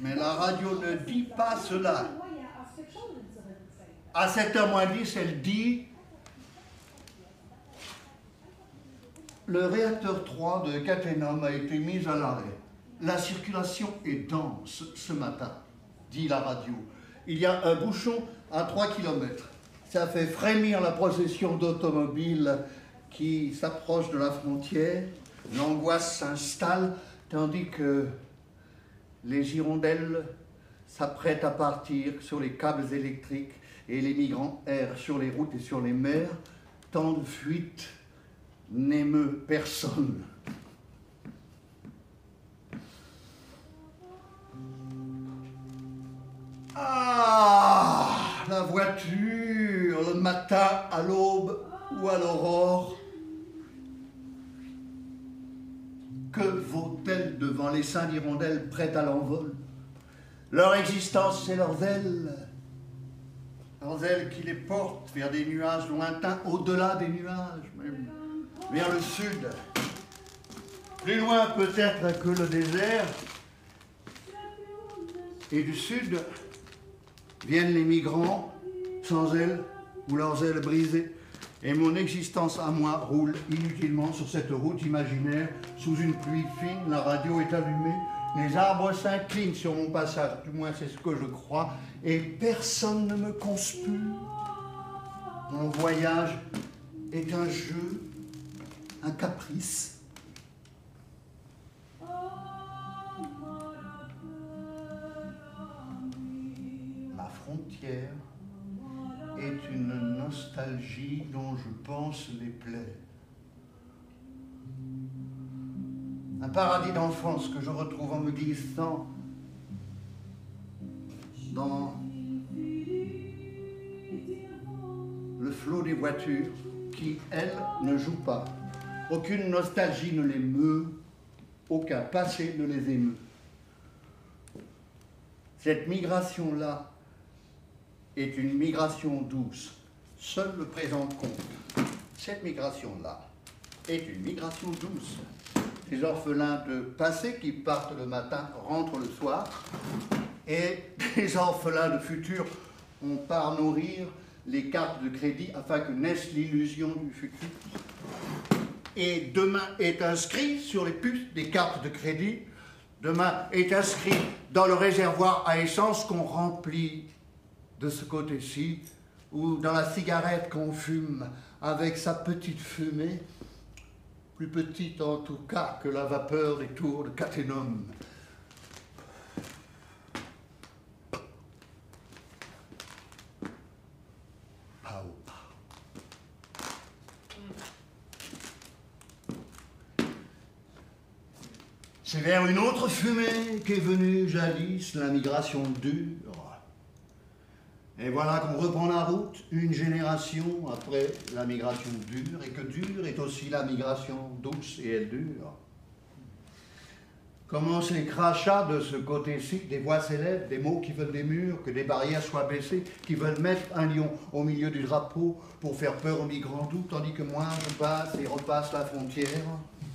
Mais la radio ne dit pas cela. À 7h moins 10, elle dit Le réacteur 3 de Cattenom a été mis à l'arrêt. La circulation est dense ce matin, dit la radio. Il y a un bouchon à 3 km. Ça fait frémir la procession d'automobiles qui s'approchent de la frontière. L'angoisse s'installe tandis que les hirondelles s'apprêtent à partir sur les câbles électriques et les migrants errent sur les routes et sur les mers. Tant de fuites n'émeut personne. Ah, la voiture, le matin à l'aube ou à l'aurore. Que vaut-elle devant les seins d'hirondelles prêtes à l'envol? Leur existence, c'est leurs ailes. Leurs ailes qui les portent vers des nuages lointains, au-delà des nuages même vers le sud. Plus loin peut-être que le désert. Et du sud viennent les migrants sans ailes ou leurs ailes brisées. Et mon existence à moi roule inutilement sur cette route imaginaire. Sous une pluie fine, la radio est allumée. Les arbres s'inclinent sur mon passage, du moins c'est ce que je crois, et personne ne me conspue. Mon voyage est un jeu un caprice. Nostalgie dont je pense les plaies. Un paradis d'enfance que je retrouve en me glissant dans le flot des voitures qui, elles, ne jouent pas. Aucune nostalgie ne les meut, aucun passé ne les émeut. Cette migration-là est une migration douce. Seul le présent compte. Cette migration-là est une migration douce. Les orphelins de passé qui partent le matin rentrent le soir. Et les orphelins de futur ont par nourrir les cartes de crédit afin que naisse l'illusion du futur et demain est inscrit sur les puces des cartes de crédit, demain est inscrit dans le réservoir à essence qu'on remplit de ce côté-ci, ou dans la cigarette qu'on fume avec sa petite fumée, plus petite en tout cas que la vapeur des tours de Cathénum. C'est vers une autre fumée qu'est venue jadis la migration dure. Et voilà qu'on reprend la route une génération après la migration dure, et que dure est aussi la migration douce et elle dure. Commencent les crachats de ce côté-ci, des voix s'élèvent, des mots qui veulent des murs, que des barrières soient baissées, qui veulent mettre un lion au milieu du drapeau pour faire peur aux migrants doux, tandis que moi je passe et repasse la frontière.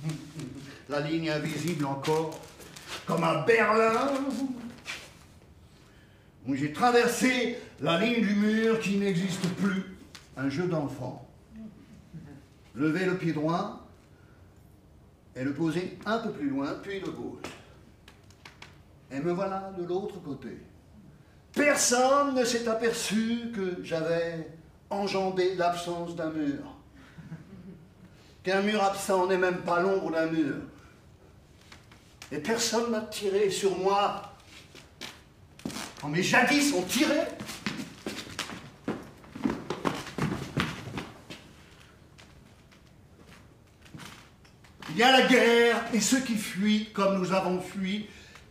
<laughs> la ligne invisible encore, comme à Berlin, où j'ai traversé la ligne du mur qui n'existe plus, un jeu d'enfant. Lever le pied droit et le poser un peu plus loin, puis le gauche. Et me voilà de l'autre côté. Personne ne s'est aperçu que j'avais enjambé l'absence d'un mur. Qu'un mur absent n'est même pas l'ombre d'un mur. Et personne n'a tiré sur moi. Quand mes jadis ont tiré. Il y a la guerre et ceux qui fuient comme nous avons fui,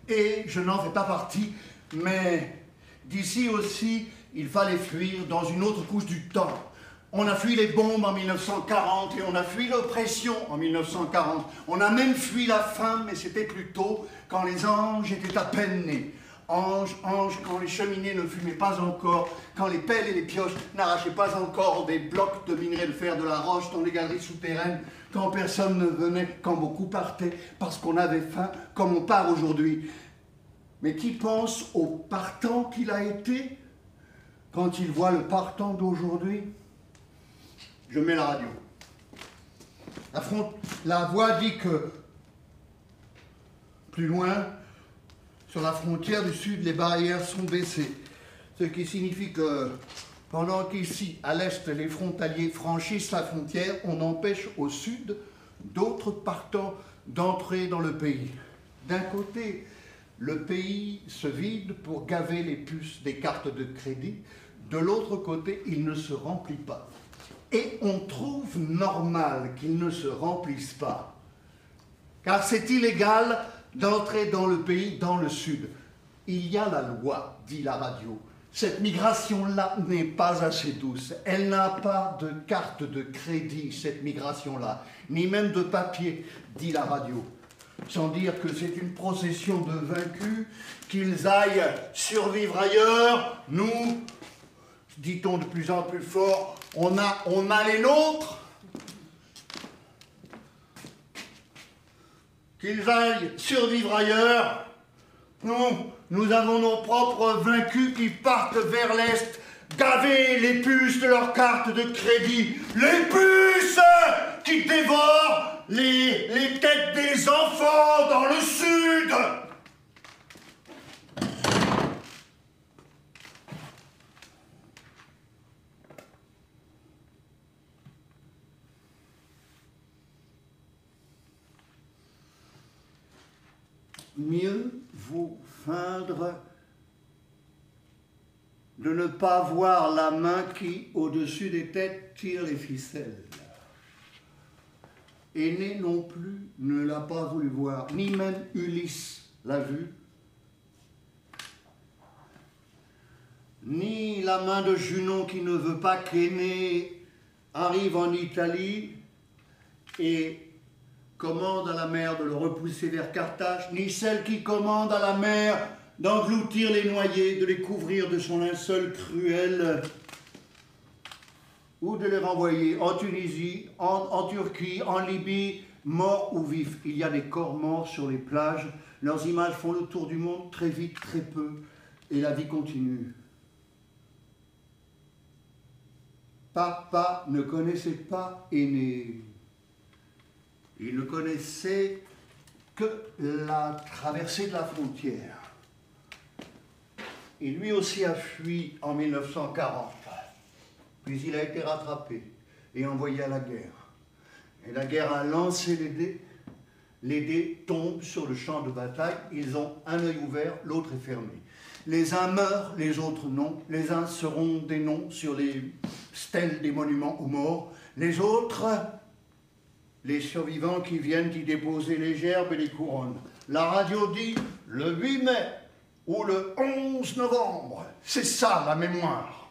et je n'en fais pas partie, mais d'ici aussi, il fallait fuir dans une autre couche du temps. On a fui les bombes en 1940 et on a fui l'oppression en 1940. On a même fui la faim, mais c'était plus tôt, quand les anges étaient à peine nés. Ange, ange, quand les cheminées ne fumaient pas encore, quand les pelles et les pioches n'arrachaient pas encore des blocs de minerai de fer de la roche dans les galeries souterraines, quand personne ne venait, quand beaucoup partaient, parce qu'on avait faim, comme on part aujourd'hui. Mais qui pense au partant qu'il a été quand il voit le partant d'aujourd'hui? Je mets la radio. La, voix dit que plus loin, sur la frontière du sud, les barrières sont baissées. Ce qui signifie que pendant qu'ici, à l'est, les frontaliers franchissent la frontière, on empêche au sud d'autres partants d'entrer dans le pays. D'un côté, le pays se vide pour gaver les puces des cartes de crédit. De l'autre côté, il ne se remplit pas. Et on trouve normal qu'il ne se remplisse pas. Car c'est illégal d'entrer dans le pays, dans le sud. Il y a la loi, dit la radio. Cette migration-là n'est pas assez douce. Elle n'a pas de carte de crédit, cette migration-là, ni même de papier, dit la radio. Sans dire que c'est une procession de vaincus, qu'ils aillent survivre ailleurs. Nous, dit-on de plus en plus fort, on a, on a les nôtres. Qu'ils aillent survivre ailleurs. Nous, nous avons nos propres vaincus qui partent vers l'Est, gaver les puces de leurs cartes de crédit. Les puces qui dévorent les têtes des enfants dans le Sud. Mieux vaut feindre de ne pas voir la main qui, au-dessus des têtes, tire les ficelles. Aîné non plus ne l'a pas voulu voir, ni même Ulysse l'a vu, ni la main de Junon qui ne veut pas qu'Aîné arrive en Italie et commande à la mer de le repousser vers Carthage, ni celle qui commande à la mer d'engloutir les noyés, de les couvrir de son linceul cruel, ou de les renvoyer en Tunisie, en, Turquie, en Libye, morts ou vifs. Il y a des corps morts sur les plages, leurs images font le tour du monde très vite, très peu, et la vie continue. Papa ne connaissait pas Aîné. Il ne connaissait que la traversée de la frontière. Et lui aussi a fui en 1940. Puis il a été rattrapé et envoyé à la guerre. Et la guerre a lancé les dés. Les dés tombent sur le champ de bataille. Ils ont un œil ouvert, l'autre est fermé. Les uns meurent, les autres non. Les uns seront des noms sur les stèles des monuments aux morts. Les autres les survivants qui viennent y déposer les gerbes et les couronnes. La radio dit le 8 mai ou le 11 novembre. C'est ça la mémoire.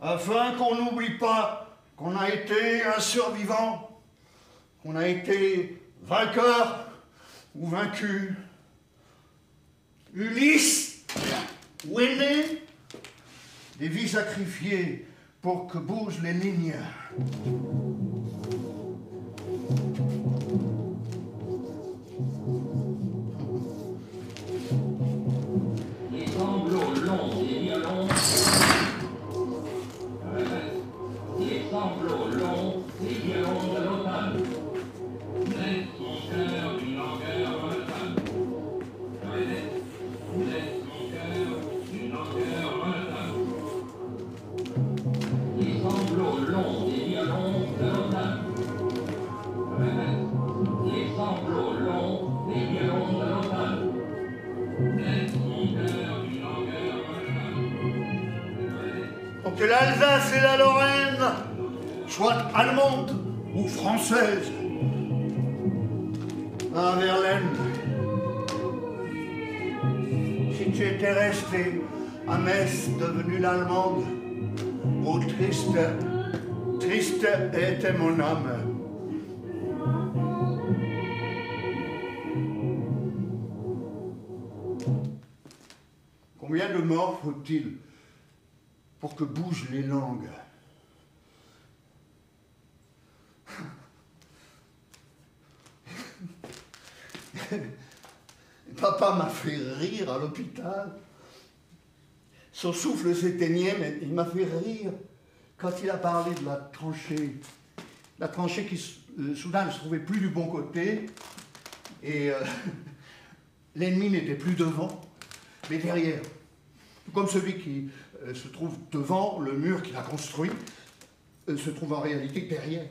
Afin qu'on n'oublie pas qu'on a été un survivant, qu'on a été vainqueur ou vaincu. Ulysse ou aîné, des vies sacrifiées pour que bougent les lignes. Thank you. l'Alsace et la Lorraine soient allemandes ou françaises, Ah, Verlaine, si tu étais resté à Metz, devenue l'Allemande, oh triste, triste était mon âme. Combien de morts faut-il pour que bougent les langues <laughs> Papa m'a fait rire à l'hôpital. Son souffle s'éteignait, mais il m'a fait rire quand il a parlé de la tranchée. La tranchée qui euh, soudain ne se trouvait plus du bon côté et euh, <laughs> l'ennemi n'était plus devant, mais derrière. Comme celui qui se trouve devant le mur qu'il a construit se trouve en réalité derrière.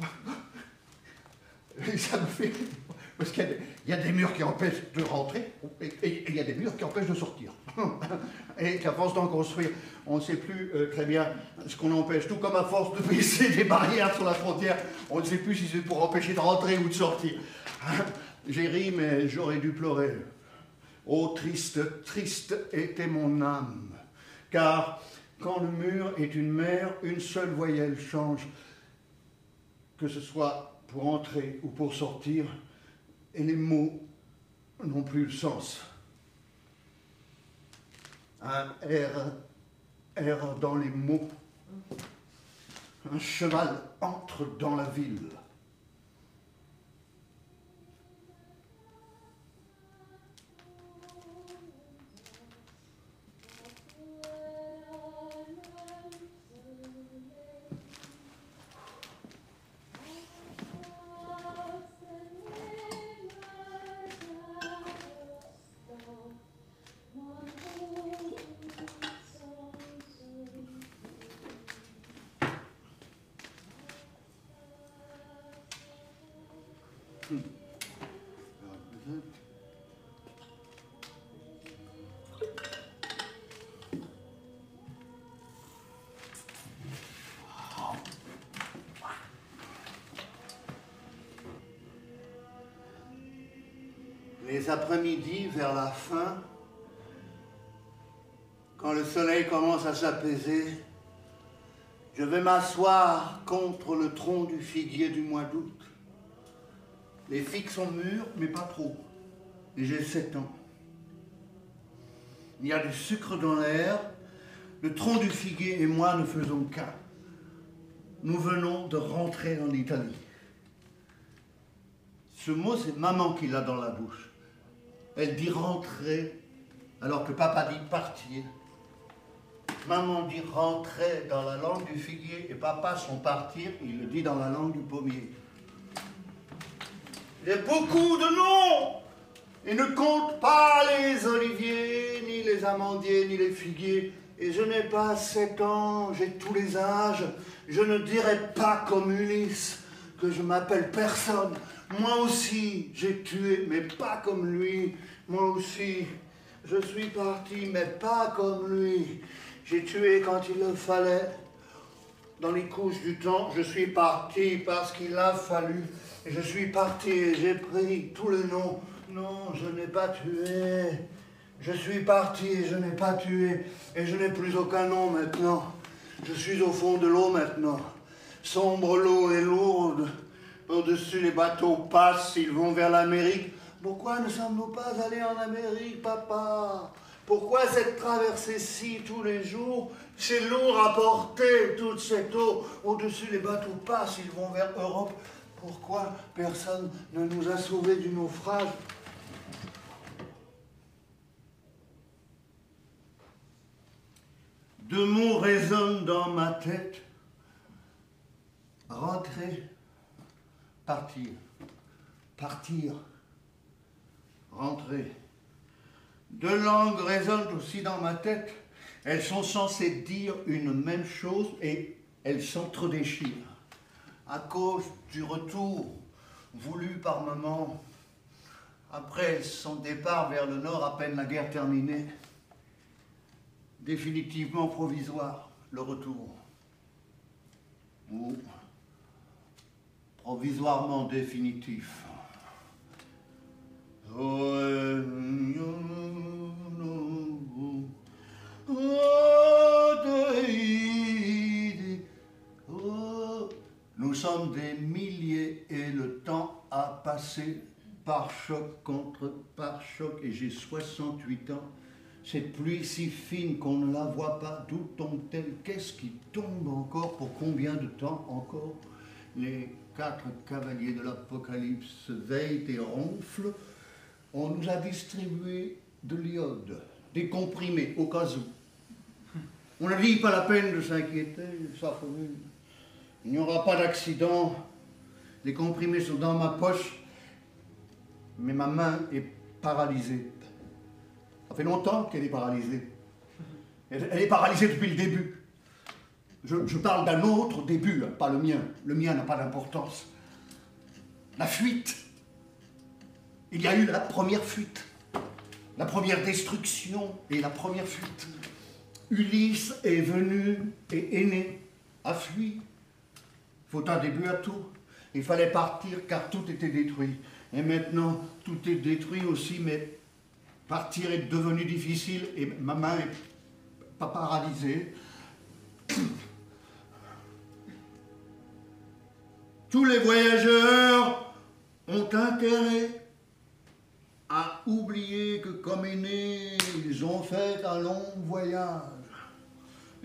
<laughs> Et ça me fait parce qu'il y, a des murs qui empêchent de rentrer et il y a des murs qui empêchent de sortir. <laughs> et qu'à force d'en construire, on ne sait plus euh, très bien ce qu'on empêche. Tout comme à force de baisser des barrières sur la frontière, on ne sait plus si c'est pour empêcher de rentrer ou de sortir. <laughs> J'ai ri, mais j'aurais dû pleurer. Oh, triste, triste était mon âme. Car quand le mur est une mer, une seule voyelle change. Que ce soit pour entrer ou pour sortir, et les mots n'ont plus de sens. Un R, R dans les mots. Un cheval entre dans la ville. Les après-midi, vers la fin, quand le soleil commence à s'apaiser, je vais m'asseoir contre le tronc du figuier du mois d'août. Les figues sont mûres, mais pas trop. Et j'ai 7 ans. Il y a du sucre dans l'air. Le tronc du figuier et moi ne faisons qu'un. Nous venons de rentrer en Italie. Ce mot, c'est maman qui l'a dans la bouche. Elle dit rentrer, alors que papa dit partir. Maman dit rentrer dans la langue du figuier et papa son partir, il le dit dans la langue du pommier. Il beaucoup de noms et ne compte pas les oliviers, ni les amandiers, ni les figuiers. Et je n'ai pas sept ans, j'ai tous les âges. Je ne dirai pas comme Ulysse que je m'appelle personne. Moi aussi, j'ai tué, mais pas comme lui. Moi aussi, je suis parti, mais pas comme lui. J'ai tué quand il le fallait. Dans les couches du temps, je suis parti parce qu'il a fallu. Je suis parti j'ai pris tout le nom. Non, je n'ai pas tué. Je suis parti et je n'ai pas tué. Et je n'ai plus aucun nom maintenant. Je suis au fond de l'eau maintenant. Sombre l'eau est lourde. Au-dessus, les bateaux passent, ils vont vers l'Amérique. Pourquoi ne sommes-nous pas allés en Amérique, papa? Pourquoi cette traversée-ci tous les jours C'est lourd à porter toute cette eau? Au-dessus, les bateaux passent, ils vont vers Europe. Pourquoi personne ne nous a sauvés du naufrage Deux mots résonnent dans ma tête. Rentrer partir, partir, rentrer. Deux langues résonnent aussi dans ma tête. Elles sont censées dire une même chose et elles s'entredéchirent. À cause du retour voulu par maman, après son départ vers le nord à peine la guerre terminée, définitivement provisoire, le retour. Ou provisoirement définitif. Des milliers et le temps a passé par choc contre par choc et j'ai 68 ans. Cette pluie si fine qu'on ne la voit pas, d'où tombe-t-elle? Qu'est-ce qui tombe encore? Pour combien de temps encore? Les quatre cavaliers de l'Apocalypse veillent et ronflent. On nous a distribué de l'iode, des comprimés au cas où. On n'a dit pas la peine de s'inquiéter, ça Il n'y aura pas d'accident. Les comprimés sont dans ma poche, mais ma main est paralysée. Ça fait longtemps qu'elle est paralysée. Elle, est paralysée depuis le début. Je, parle d'un autre début, hein, pas le mien. Le mien n'a pas d'importance. La fuite. Il y a eu la première fuite, la première destruction et la première fuite. Ulysse est venu et est a fui. Faut un début à tout. Il fallait partir car tout était détruit. Et maintenant, tout est détruit aussi, mais Partir est devenu difficile et ma main est pas paralysée. <clears throat> Tous les voyageurs ont intérêt à oublier que comme aînés, ils ont fait un long voyage.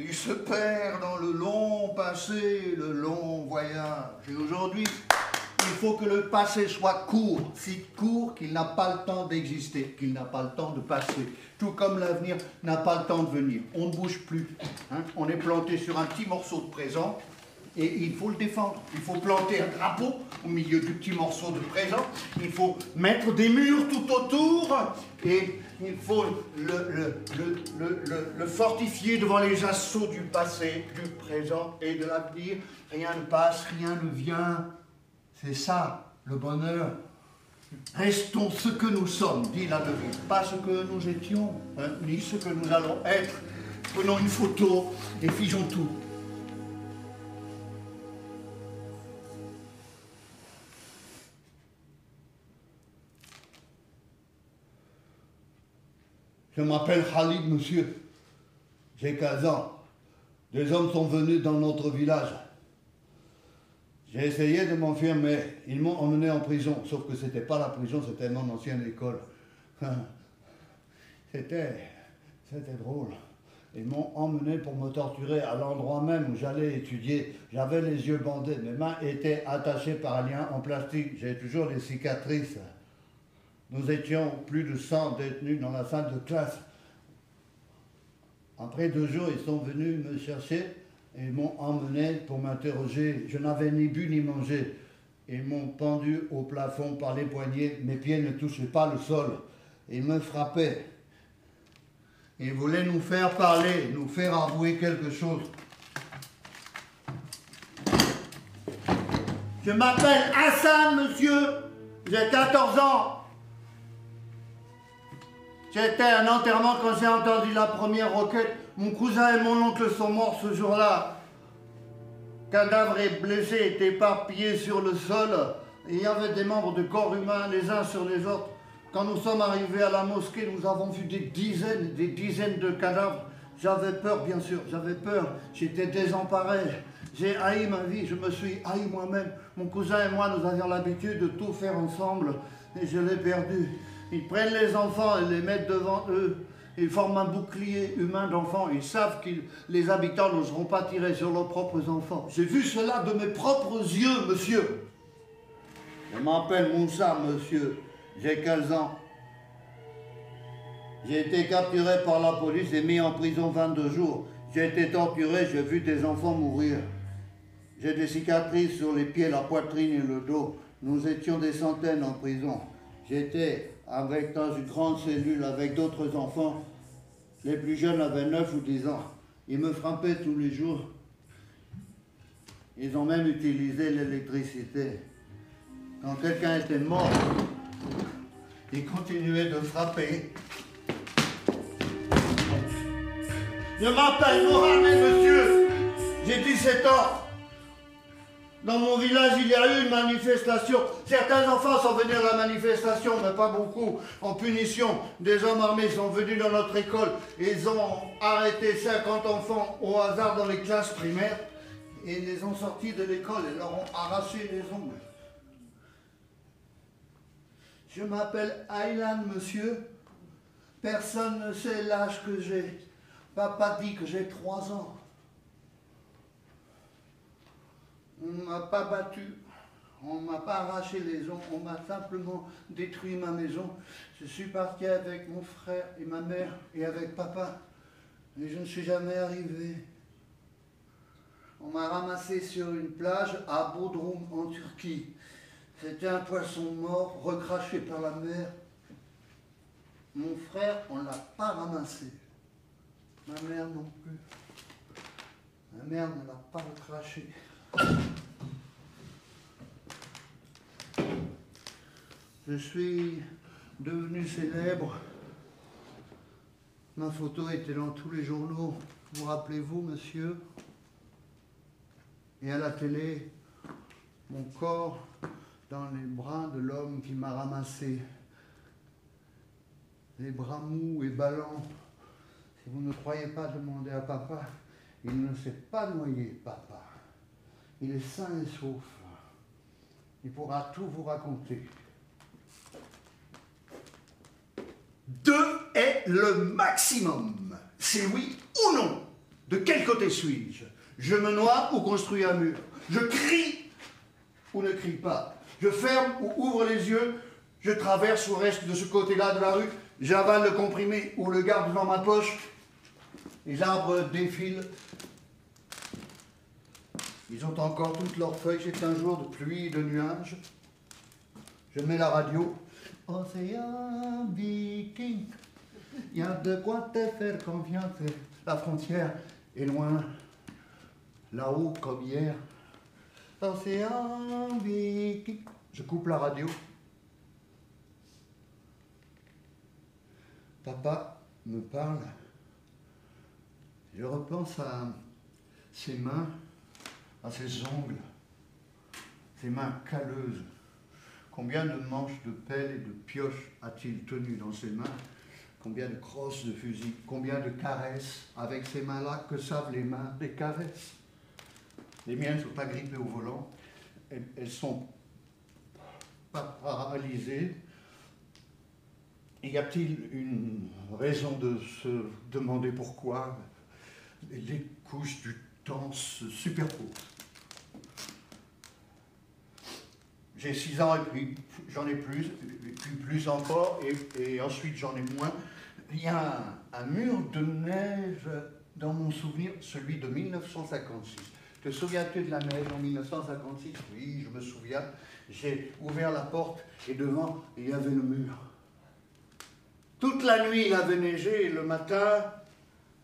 Ils se perdent dans le long passé, le long voyage. Et aujourd'hui, il faut que le passé soit court, si court qu'il n'a pas le temps d'exister, qu'il n'a pas le temps de passer. Tout comme l'avenir n'a pas le temps de venir. On ne bouge plus. Hein. On est planté sur un petit morceau de présent et il faut le défendre. Il faut planter un drapeau au milieu du petit morceau de présent. Il faut mettre des murs tout autour et il faut le, fortifier devant les assauts du passé, du présent et de l'avenir. Rien ne passe, rien ne vient. C'est ça, le bonheur. Restons ce que nous sommes, dit la devise, pas ce que nous étions, hein, ni ce que nous allons être. Prenons une photo et figeons tout. Je m'appelle Khalid, monsieur. J'ai 15 ans. Des hommes sont venus dans notre village. J'ai essayé de m'enfuir, mais ils m'ont emmené en prison. Sauf que c'était pas la prison, c'était mon ancienne école. <laughs> C'était, c'était drôle. Ils m'ont emmené pour me torturer à l'endroit même où j'allais étudier. J'avais les yeux bandés, mes mains étaient attachées par un lien en plastique. J'ai toujours des cicatrices. Nous étions plus de 100 détenus dans la salle de classe. Après deux jours, ils sont venus me chercher ils m'ont emmené pour m'interroger. Je n'avais ni bu ni mangé. Ils m'ont pendu au plafond par les poignets. Mes pieds ne touchaient pas le sol. Ils me frappaient. Ils voulaient nous faire parler, nous faire avouer quelque chose. Je m'appelle Hassan, monsieur. J'ai 14 ans. J'étais à un enterrement quand j'ai entendu la première roquette. Mon cousin et mon oncle sont morts ce jour-là. Cadavres et blessés étaient éparpillés sur le sol. il y avait des membres de corps humains les uns sur les autres. Quand nous sommes arrivés à la mosquée, nous avons vu des dizaines, des dizaines de cadavres. J'avais peur, bien sûr, j'avais peur. J'étais désemparé. J'ai haï ma vie, je me suis haï moi-même. Mon cousin et moi, nous avions l'habitude de tout faire ensemble et je l'ai perdu. Ils prennent les enfants et les mettent devant eux. Ils forment un bouclier humain d'enfants. Ils savent que les habitants n'oseront pas tirer sur leurs propres enfants. J'ai vu cela de mes propres yeux, monsieur. Je m'appelle Moussa, monsieur. J'ai 15 ans. J'ai été capturé par la police et mis en prison 22 jours. J'ai été torturé, j'ai vu des enfants mourir. J'ai des cicatrices sur les pieds, la poitrine et le dos. Nous étions des centaines en prison. J'étais avec, dans une grande cellule avec d'autres enfants. Les plus jeunes avaient 9 ou 10 ans. Ils me frappaient tous les jours. Ils ont même utilisé l'électricité. Quand quelqu'un était mort, ils continuaient de frapper. Je m'appelle Mohamed, monsieur. J'ai 17 ans. Dans mon village, il y a eu une manifestation. Certains enfants sont venus à la manifestation, mais pas beaucoup. En punition, des hommes armés sont venus dans notre école. Ils ont arrêté 50 enfants au hasard dans les classes primaires et les ont sortis de l'école et leur ont arraché les ongles. Je m'appelle Aylan, monsieur. Personne ne sait l'âge que j'ai. Papa dit que j'ai trois ans. On ne m'a pas battu, on ne m'a pas arraché les ongles, on m'a simplement détruit ma maison. Je suis parti avec mon frère et ma mère et avec papa, mais je ne suis jamais arrivé. On m'a ramassé sur une plage à Bodrum en Turquie. C'était un poisson mort, recraché par la mer. Mon frère, on ne l'a pas ramassé. Ma mère non plus. Ma mère ne l'a pas recraché. Je suis devenu célèbre. Ma photo était dans tous les journaux. Vous rappelez-vous, monsieur? Et à la télé, mon corps dans les bras de l'homme qui m'a ramassé. Les bras mous et ballants. Si vous ne croyez pas, demandez à papa. Il ne s'est pas noyé, papa. Il est sain et sauf. Il pourra tout vous raconter. Deux est le maximum. C'est oui ou non. De quel côté suis-je? Je me noie ou construis un mur? Je crie ou ne crie pas? Je ferme ou ouvre les yeux? Je traverse ou reste de ce côté-là de la rue? J'avale le comprimé ou le garde dans ma poche? Les arbres défilent ils ont encore toutes leurs feuilles. C'est un jour de pluie de nuages. Je mets la radio. Océan Viking, il y a de quoi te faire confiance. La frontière est loin, là-haut comme hier. Océan Viking. Je coupe la radio. Papa me parle. Je repense à ses mains à ses ongles, ses mains calleuses. Combien de manches de pelle et de pioches a-t-il tenu dans ses mains? Combien de crosses de fusil? Combien de caresses Avec ces mains-là, que savent les mains des caresses? Les miennes ne sont pas grippées au volant. Elles, sont paralysées. Y a-t-il une raison de se demander pourquoi les couches du se superposent? J'ai 6 ans et puis j'en ai plus, puis plus encore, et, ensuite j'en ai moins. Il y a un, mur de neige dans mon souvenir, celui de 1956. Te souviens-tu de la neige en 1956 Oui, je me souviens. J'ai ouvert la porte et devant, il y avait le mur. Toute la nuit, il avait neigé et le matin,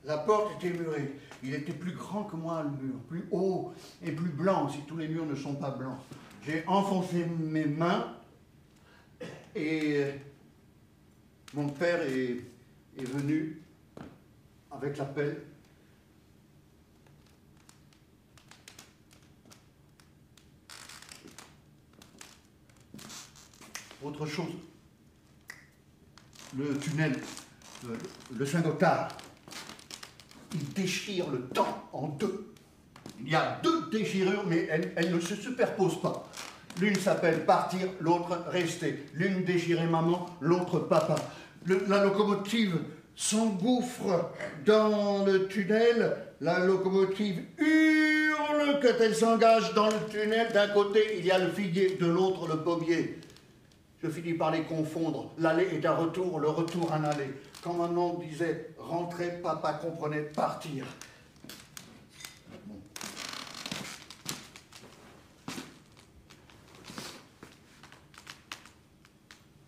la porte était murée. Il était plus grand que moi, le mur, plus haut et plus blanc, si tous les murs ne sont pas blancs. J'ai enfoncé mes mains et mon père est, est venu avec la. Autre chose, le tunnel, le, le Saint-Gothard, il déchire le temps en deux. Il y a deux déchirures, mais elles, ne se superposent pas. L'une s'appelle partir, l'autre rester. L'une déchirait maman, l'autre papa. la locomotive s'engouffre dans le tunnel. La locomotive hurle quand elle s'engage dans le tunnel. D'un côté, il y a le figuier, de l'autre, le pommier. Je finis par les confondre. L'aller est un retour, le retour un aller. Quand maman disait rentrer, papa comprenait partir.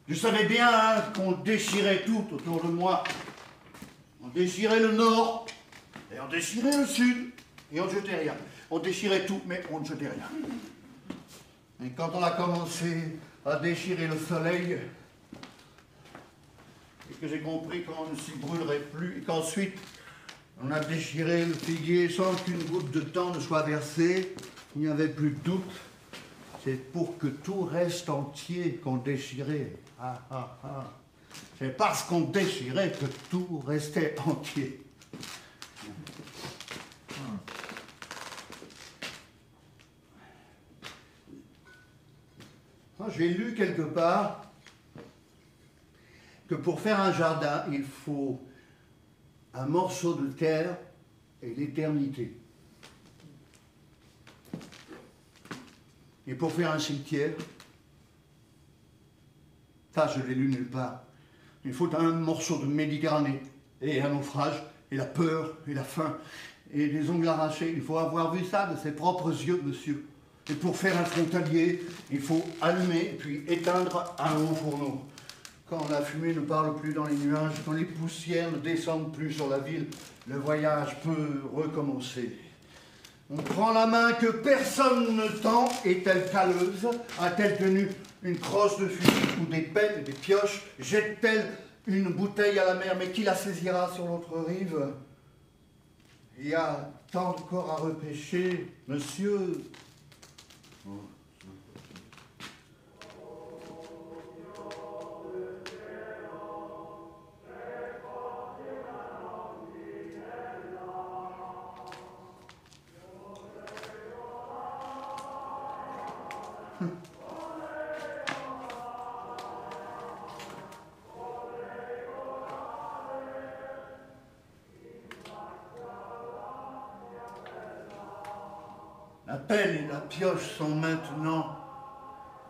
Je savais bien hein, qu'on déchirait tout autour de moi. On déchirait le nord, et on déchirait le sud, et on ne jetait rien. On déchirait tout, mais on ne jetait rien. Et quand on a commencé à déchirer le soleil, et que j'ai compris qu'on ne s'y brûlerait plus, et qu'ensuite on a déchiré le figuier sans qu'une goutte de temps ne soit versée, il n'y avait plus de doute. C'est pour que tout reste entier qu'on déchirait. Ah, ah, ah. C'est parce qu'on déchirait que tout restait entier. J'ai lu quelque part que pour faire un jardin, il faut un morceau de terre et l'éternité. Et pour faire un cimetière, ça je l'ai lu nulle part, il faut un morceau de Méditerranée et un naufrage et la peur et la faim et des ongles arrachés. Il faut avoir vu ça de ses propres yeux, monsieur. Et pour faire un frontalier, il faut allumer puis éteindre un haut fourneau. Quand la fumée ne parle plus dans les nuages, quand les poussières ne descendent plus sur la ville, le voyage peut recommencer. On prend la main que personne ne tend, est-elle caleuse A-t-elle tenu une crosse de fusil ou des pelles, des pioches Jette-t-elle une bouteille à la mer, mais qui la saisira sur l'autre rive? Il y a tant de corps à repêcher, monsieur. Pelle et la pioche sont maintenant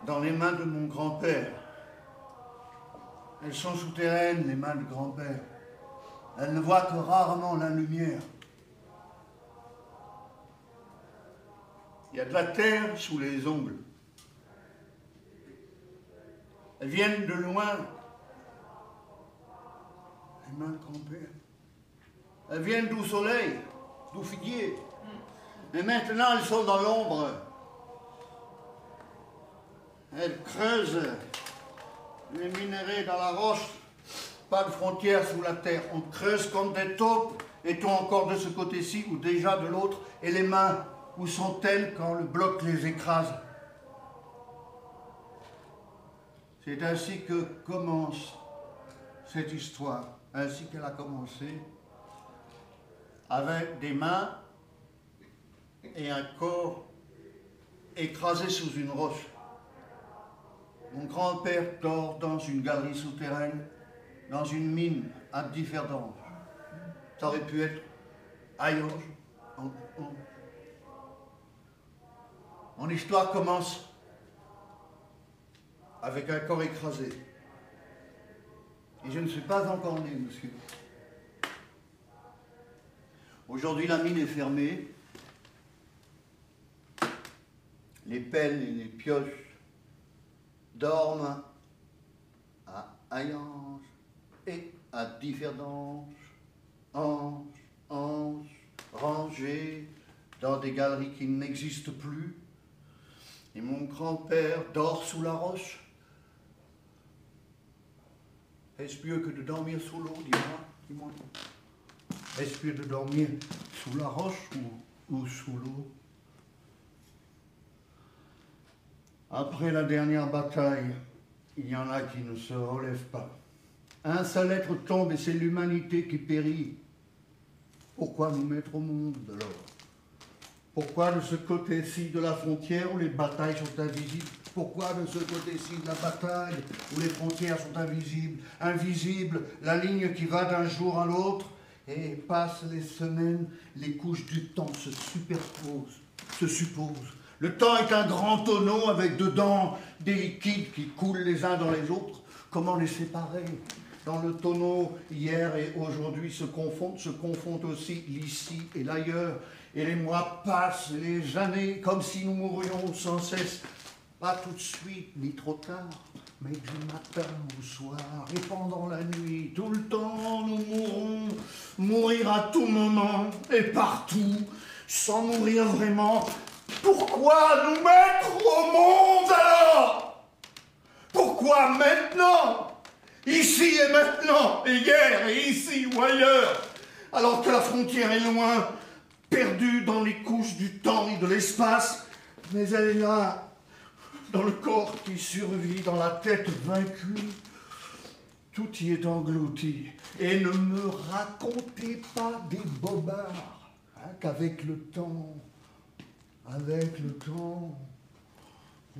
dans les mains de mon grand-père. Elles sont souterraines, les mains de grand-père. Elles ne voient que rarement la lumière. Il y a de la terre sous les ongles. Elles viennent de loin. Les mains de grand-père. Elles viennent d'où soleil, d'où figuier. Mais maintenant, elles sont dans l'ombre. Elles creusent les minéraux dans la roche. Pas de frontière sous la terre. On creuse comme des taupes. Est-on encore de ce côté-ci ou déjà de l'autre Et les mains, où sont-elles quand le bloc les écrase? C'est ainsi que commence cette histoire, ainsi qu'elle a commencé, avec des mains et un corps écrasé sous une roche. Mon grand-père dort dans une galerie souterraine, dans une mine à Differdange. Ça aurait pu être Ayange. Mon histoire commence avec un corps écrasé. Et je ne suis pas encore né, monsieur. Aujourd'hui, la mine est fermée. Les pelles et les pioches dorment à Ayange et à Differdange, anges, anges, rangés dans des galeries qui n'existent plus. Et mon grand-père dort sous la roche. Est-ce mieux que de dormir sous l'eau, dis-moi Est-ce mieux de dormir sous la roche ou sous l'eau? Après la dernière bataille, il y en a qui ne se relèvent pas. Un seul être tombe et c'est l'humanité qui périt. Pourquoi nous mettre au monde alors? Pourquoi de ce côté-ci de la frontière où les batailles sont invisibles? Pourquoi de ce côté-ci de la bataille où les frontières sont invisibles? Invisible, la ligne qui va d'un jour à l'autre et passent les semaines, les couches du temps se superposent, se supposent. Le temps est un grand tonneau avec dedans des liquides qui coulent les uns dans les autres. Comment les séparer Dans le tonneau, hier et aujourd'hui se confondent, se confondent aussi l'ici et l'ailleurs. Et les mois passent, les années, comme si nous mourions sans cesse. Pas tout de suite, ni trop tard, mais du matin au soir et pendant la nuit, tout le temps, nous mourrons. Mourir à tout moment et partout, sans mourir vraiment, pourquoi nous mettre au monde alors? Pourquoi maintenant? Ici et maintenant, et hier et ici ou ailleurs, alors que la frontière est loin, perdue dans les couches du temps et de l'espace, Mais elle est là, dans le corps qui survit, dans la tête vaincue. Tout y est englouti. Et ne me racontez pas des bobards, hein, qu'avec le temps, avec le temps,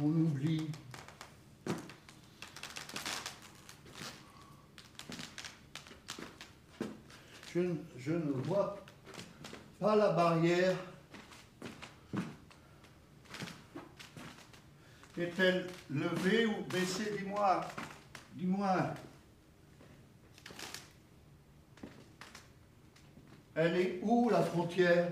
on oublie. Je, je ne vois pas la barrière. Est-elle levée ou baissée? Dis-moi. Dis-moi. Elle est où la frontière?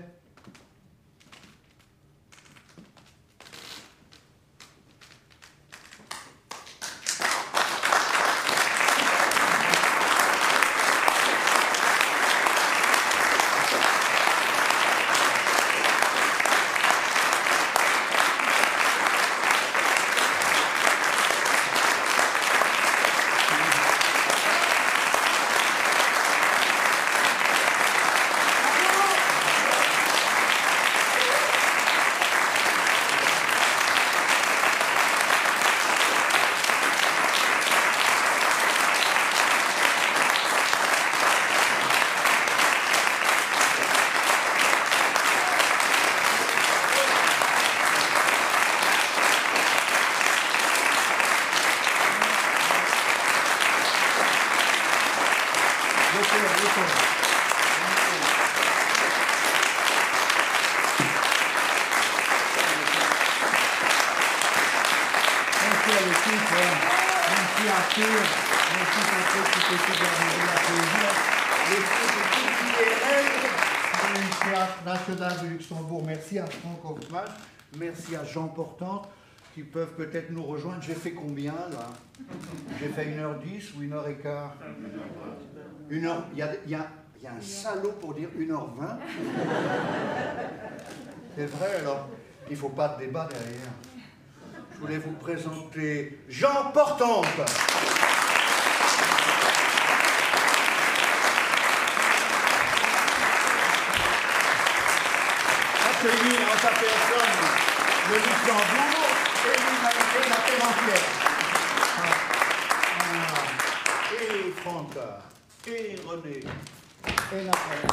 Merci à Jean Portant, qui peuvent peut-être nous rejoindre. J'ai fait combien là? J'ai fait 1h10 ou 1h15 Une heure, il y a, y, a, y a, un salaud pour dire 1h20 C'est vrai alors, il ne faut pas de débat derrière. Je voulais vous présenter Jean Portante. accueillir le Luxembourg et la. Ah. Et Franck, et René, et Nathalie,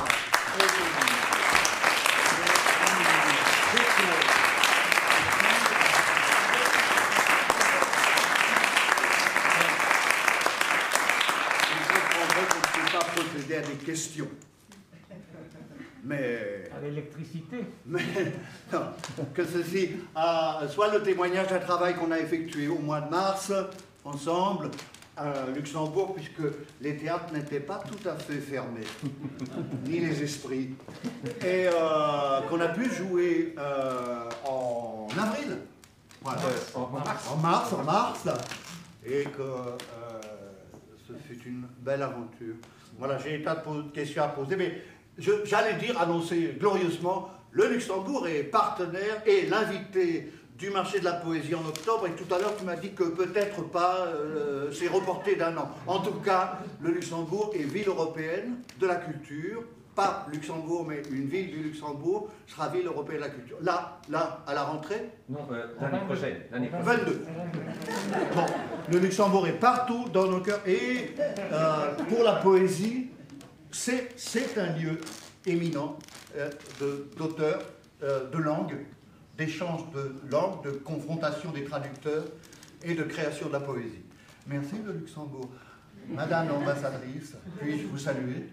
et pas procéder à des questions. À l'électricité. Mais. Non, que ceci soit le témoignage d'un travail qu'on a effectué au mois de mars, ensemble, à Luxembourg, puisque les théâtres n'étaient pas tout à fait fermés, <laughs> ni les esprits, et euh, qu'on a pu jouer euh, en avril. Voilà. En, mars. En mars, en mars, et que euh, ce fut une belle aventure. Voilà, j'ai tas de questions à poser, mais j'allais dire, annoncer glorieusement, le Luxembourg est partenaire et l'invité du marché de la poésie en octobre, et tout à l'heure tu m'as dit que peut-être pas, euh, c'est reporté d'un an. En tout cas, le Luxembourg est ville européenne de la culture, pas Luxembourg, mais une ville du Luxembourg sera ville européenne de la culture. Là, là, à la rentrée Non, euh, l'année prochaine. 22. Bon, le Luxembourg est partout dans nos cœurs, et euh, pour la poésie, c'est un lieu éminent euh, d'auteurs, euh, de langue, d'échange de langue, de confrontation des traducteurs et de création de la poésie. Merci le Luxembourg. Madame l'ambassadrice, puis-je vous saluer?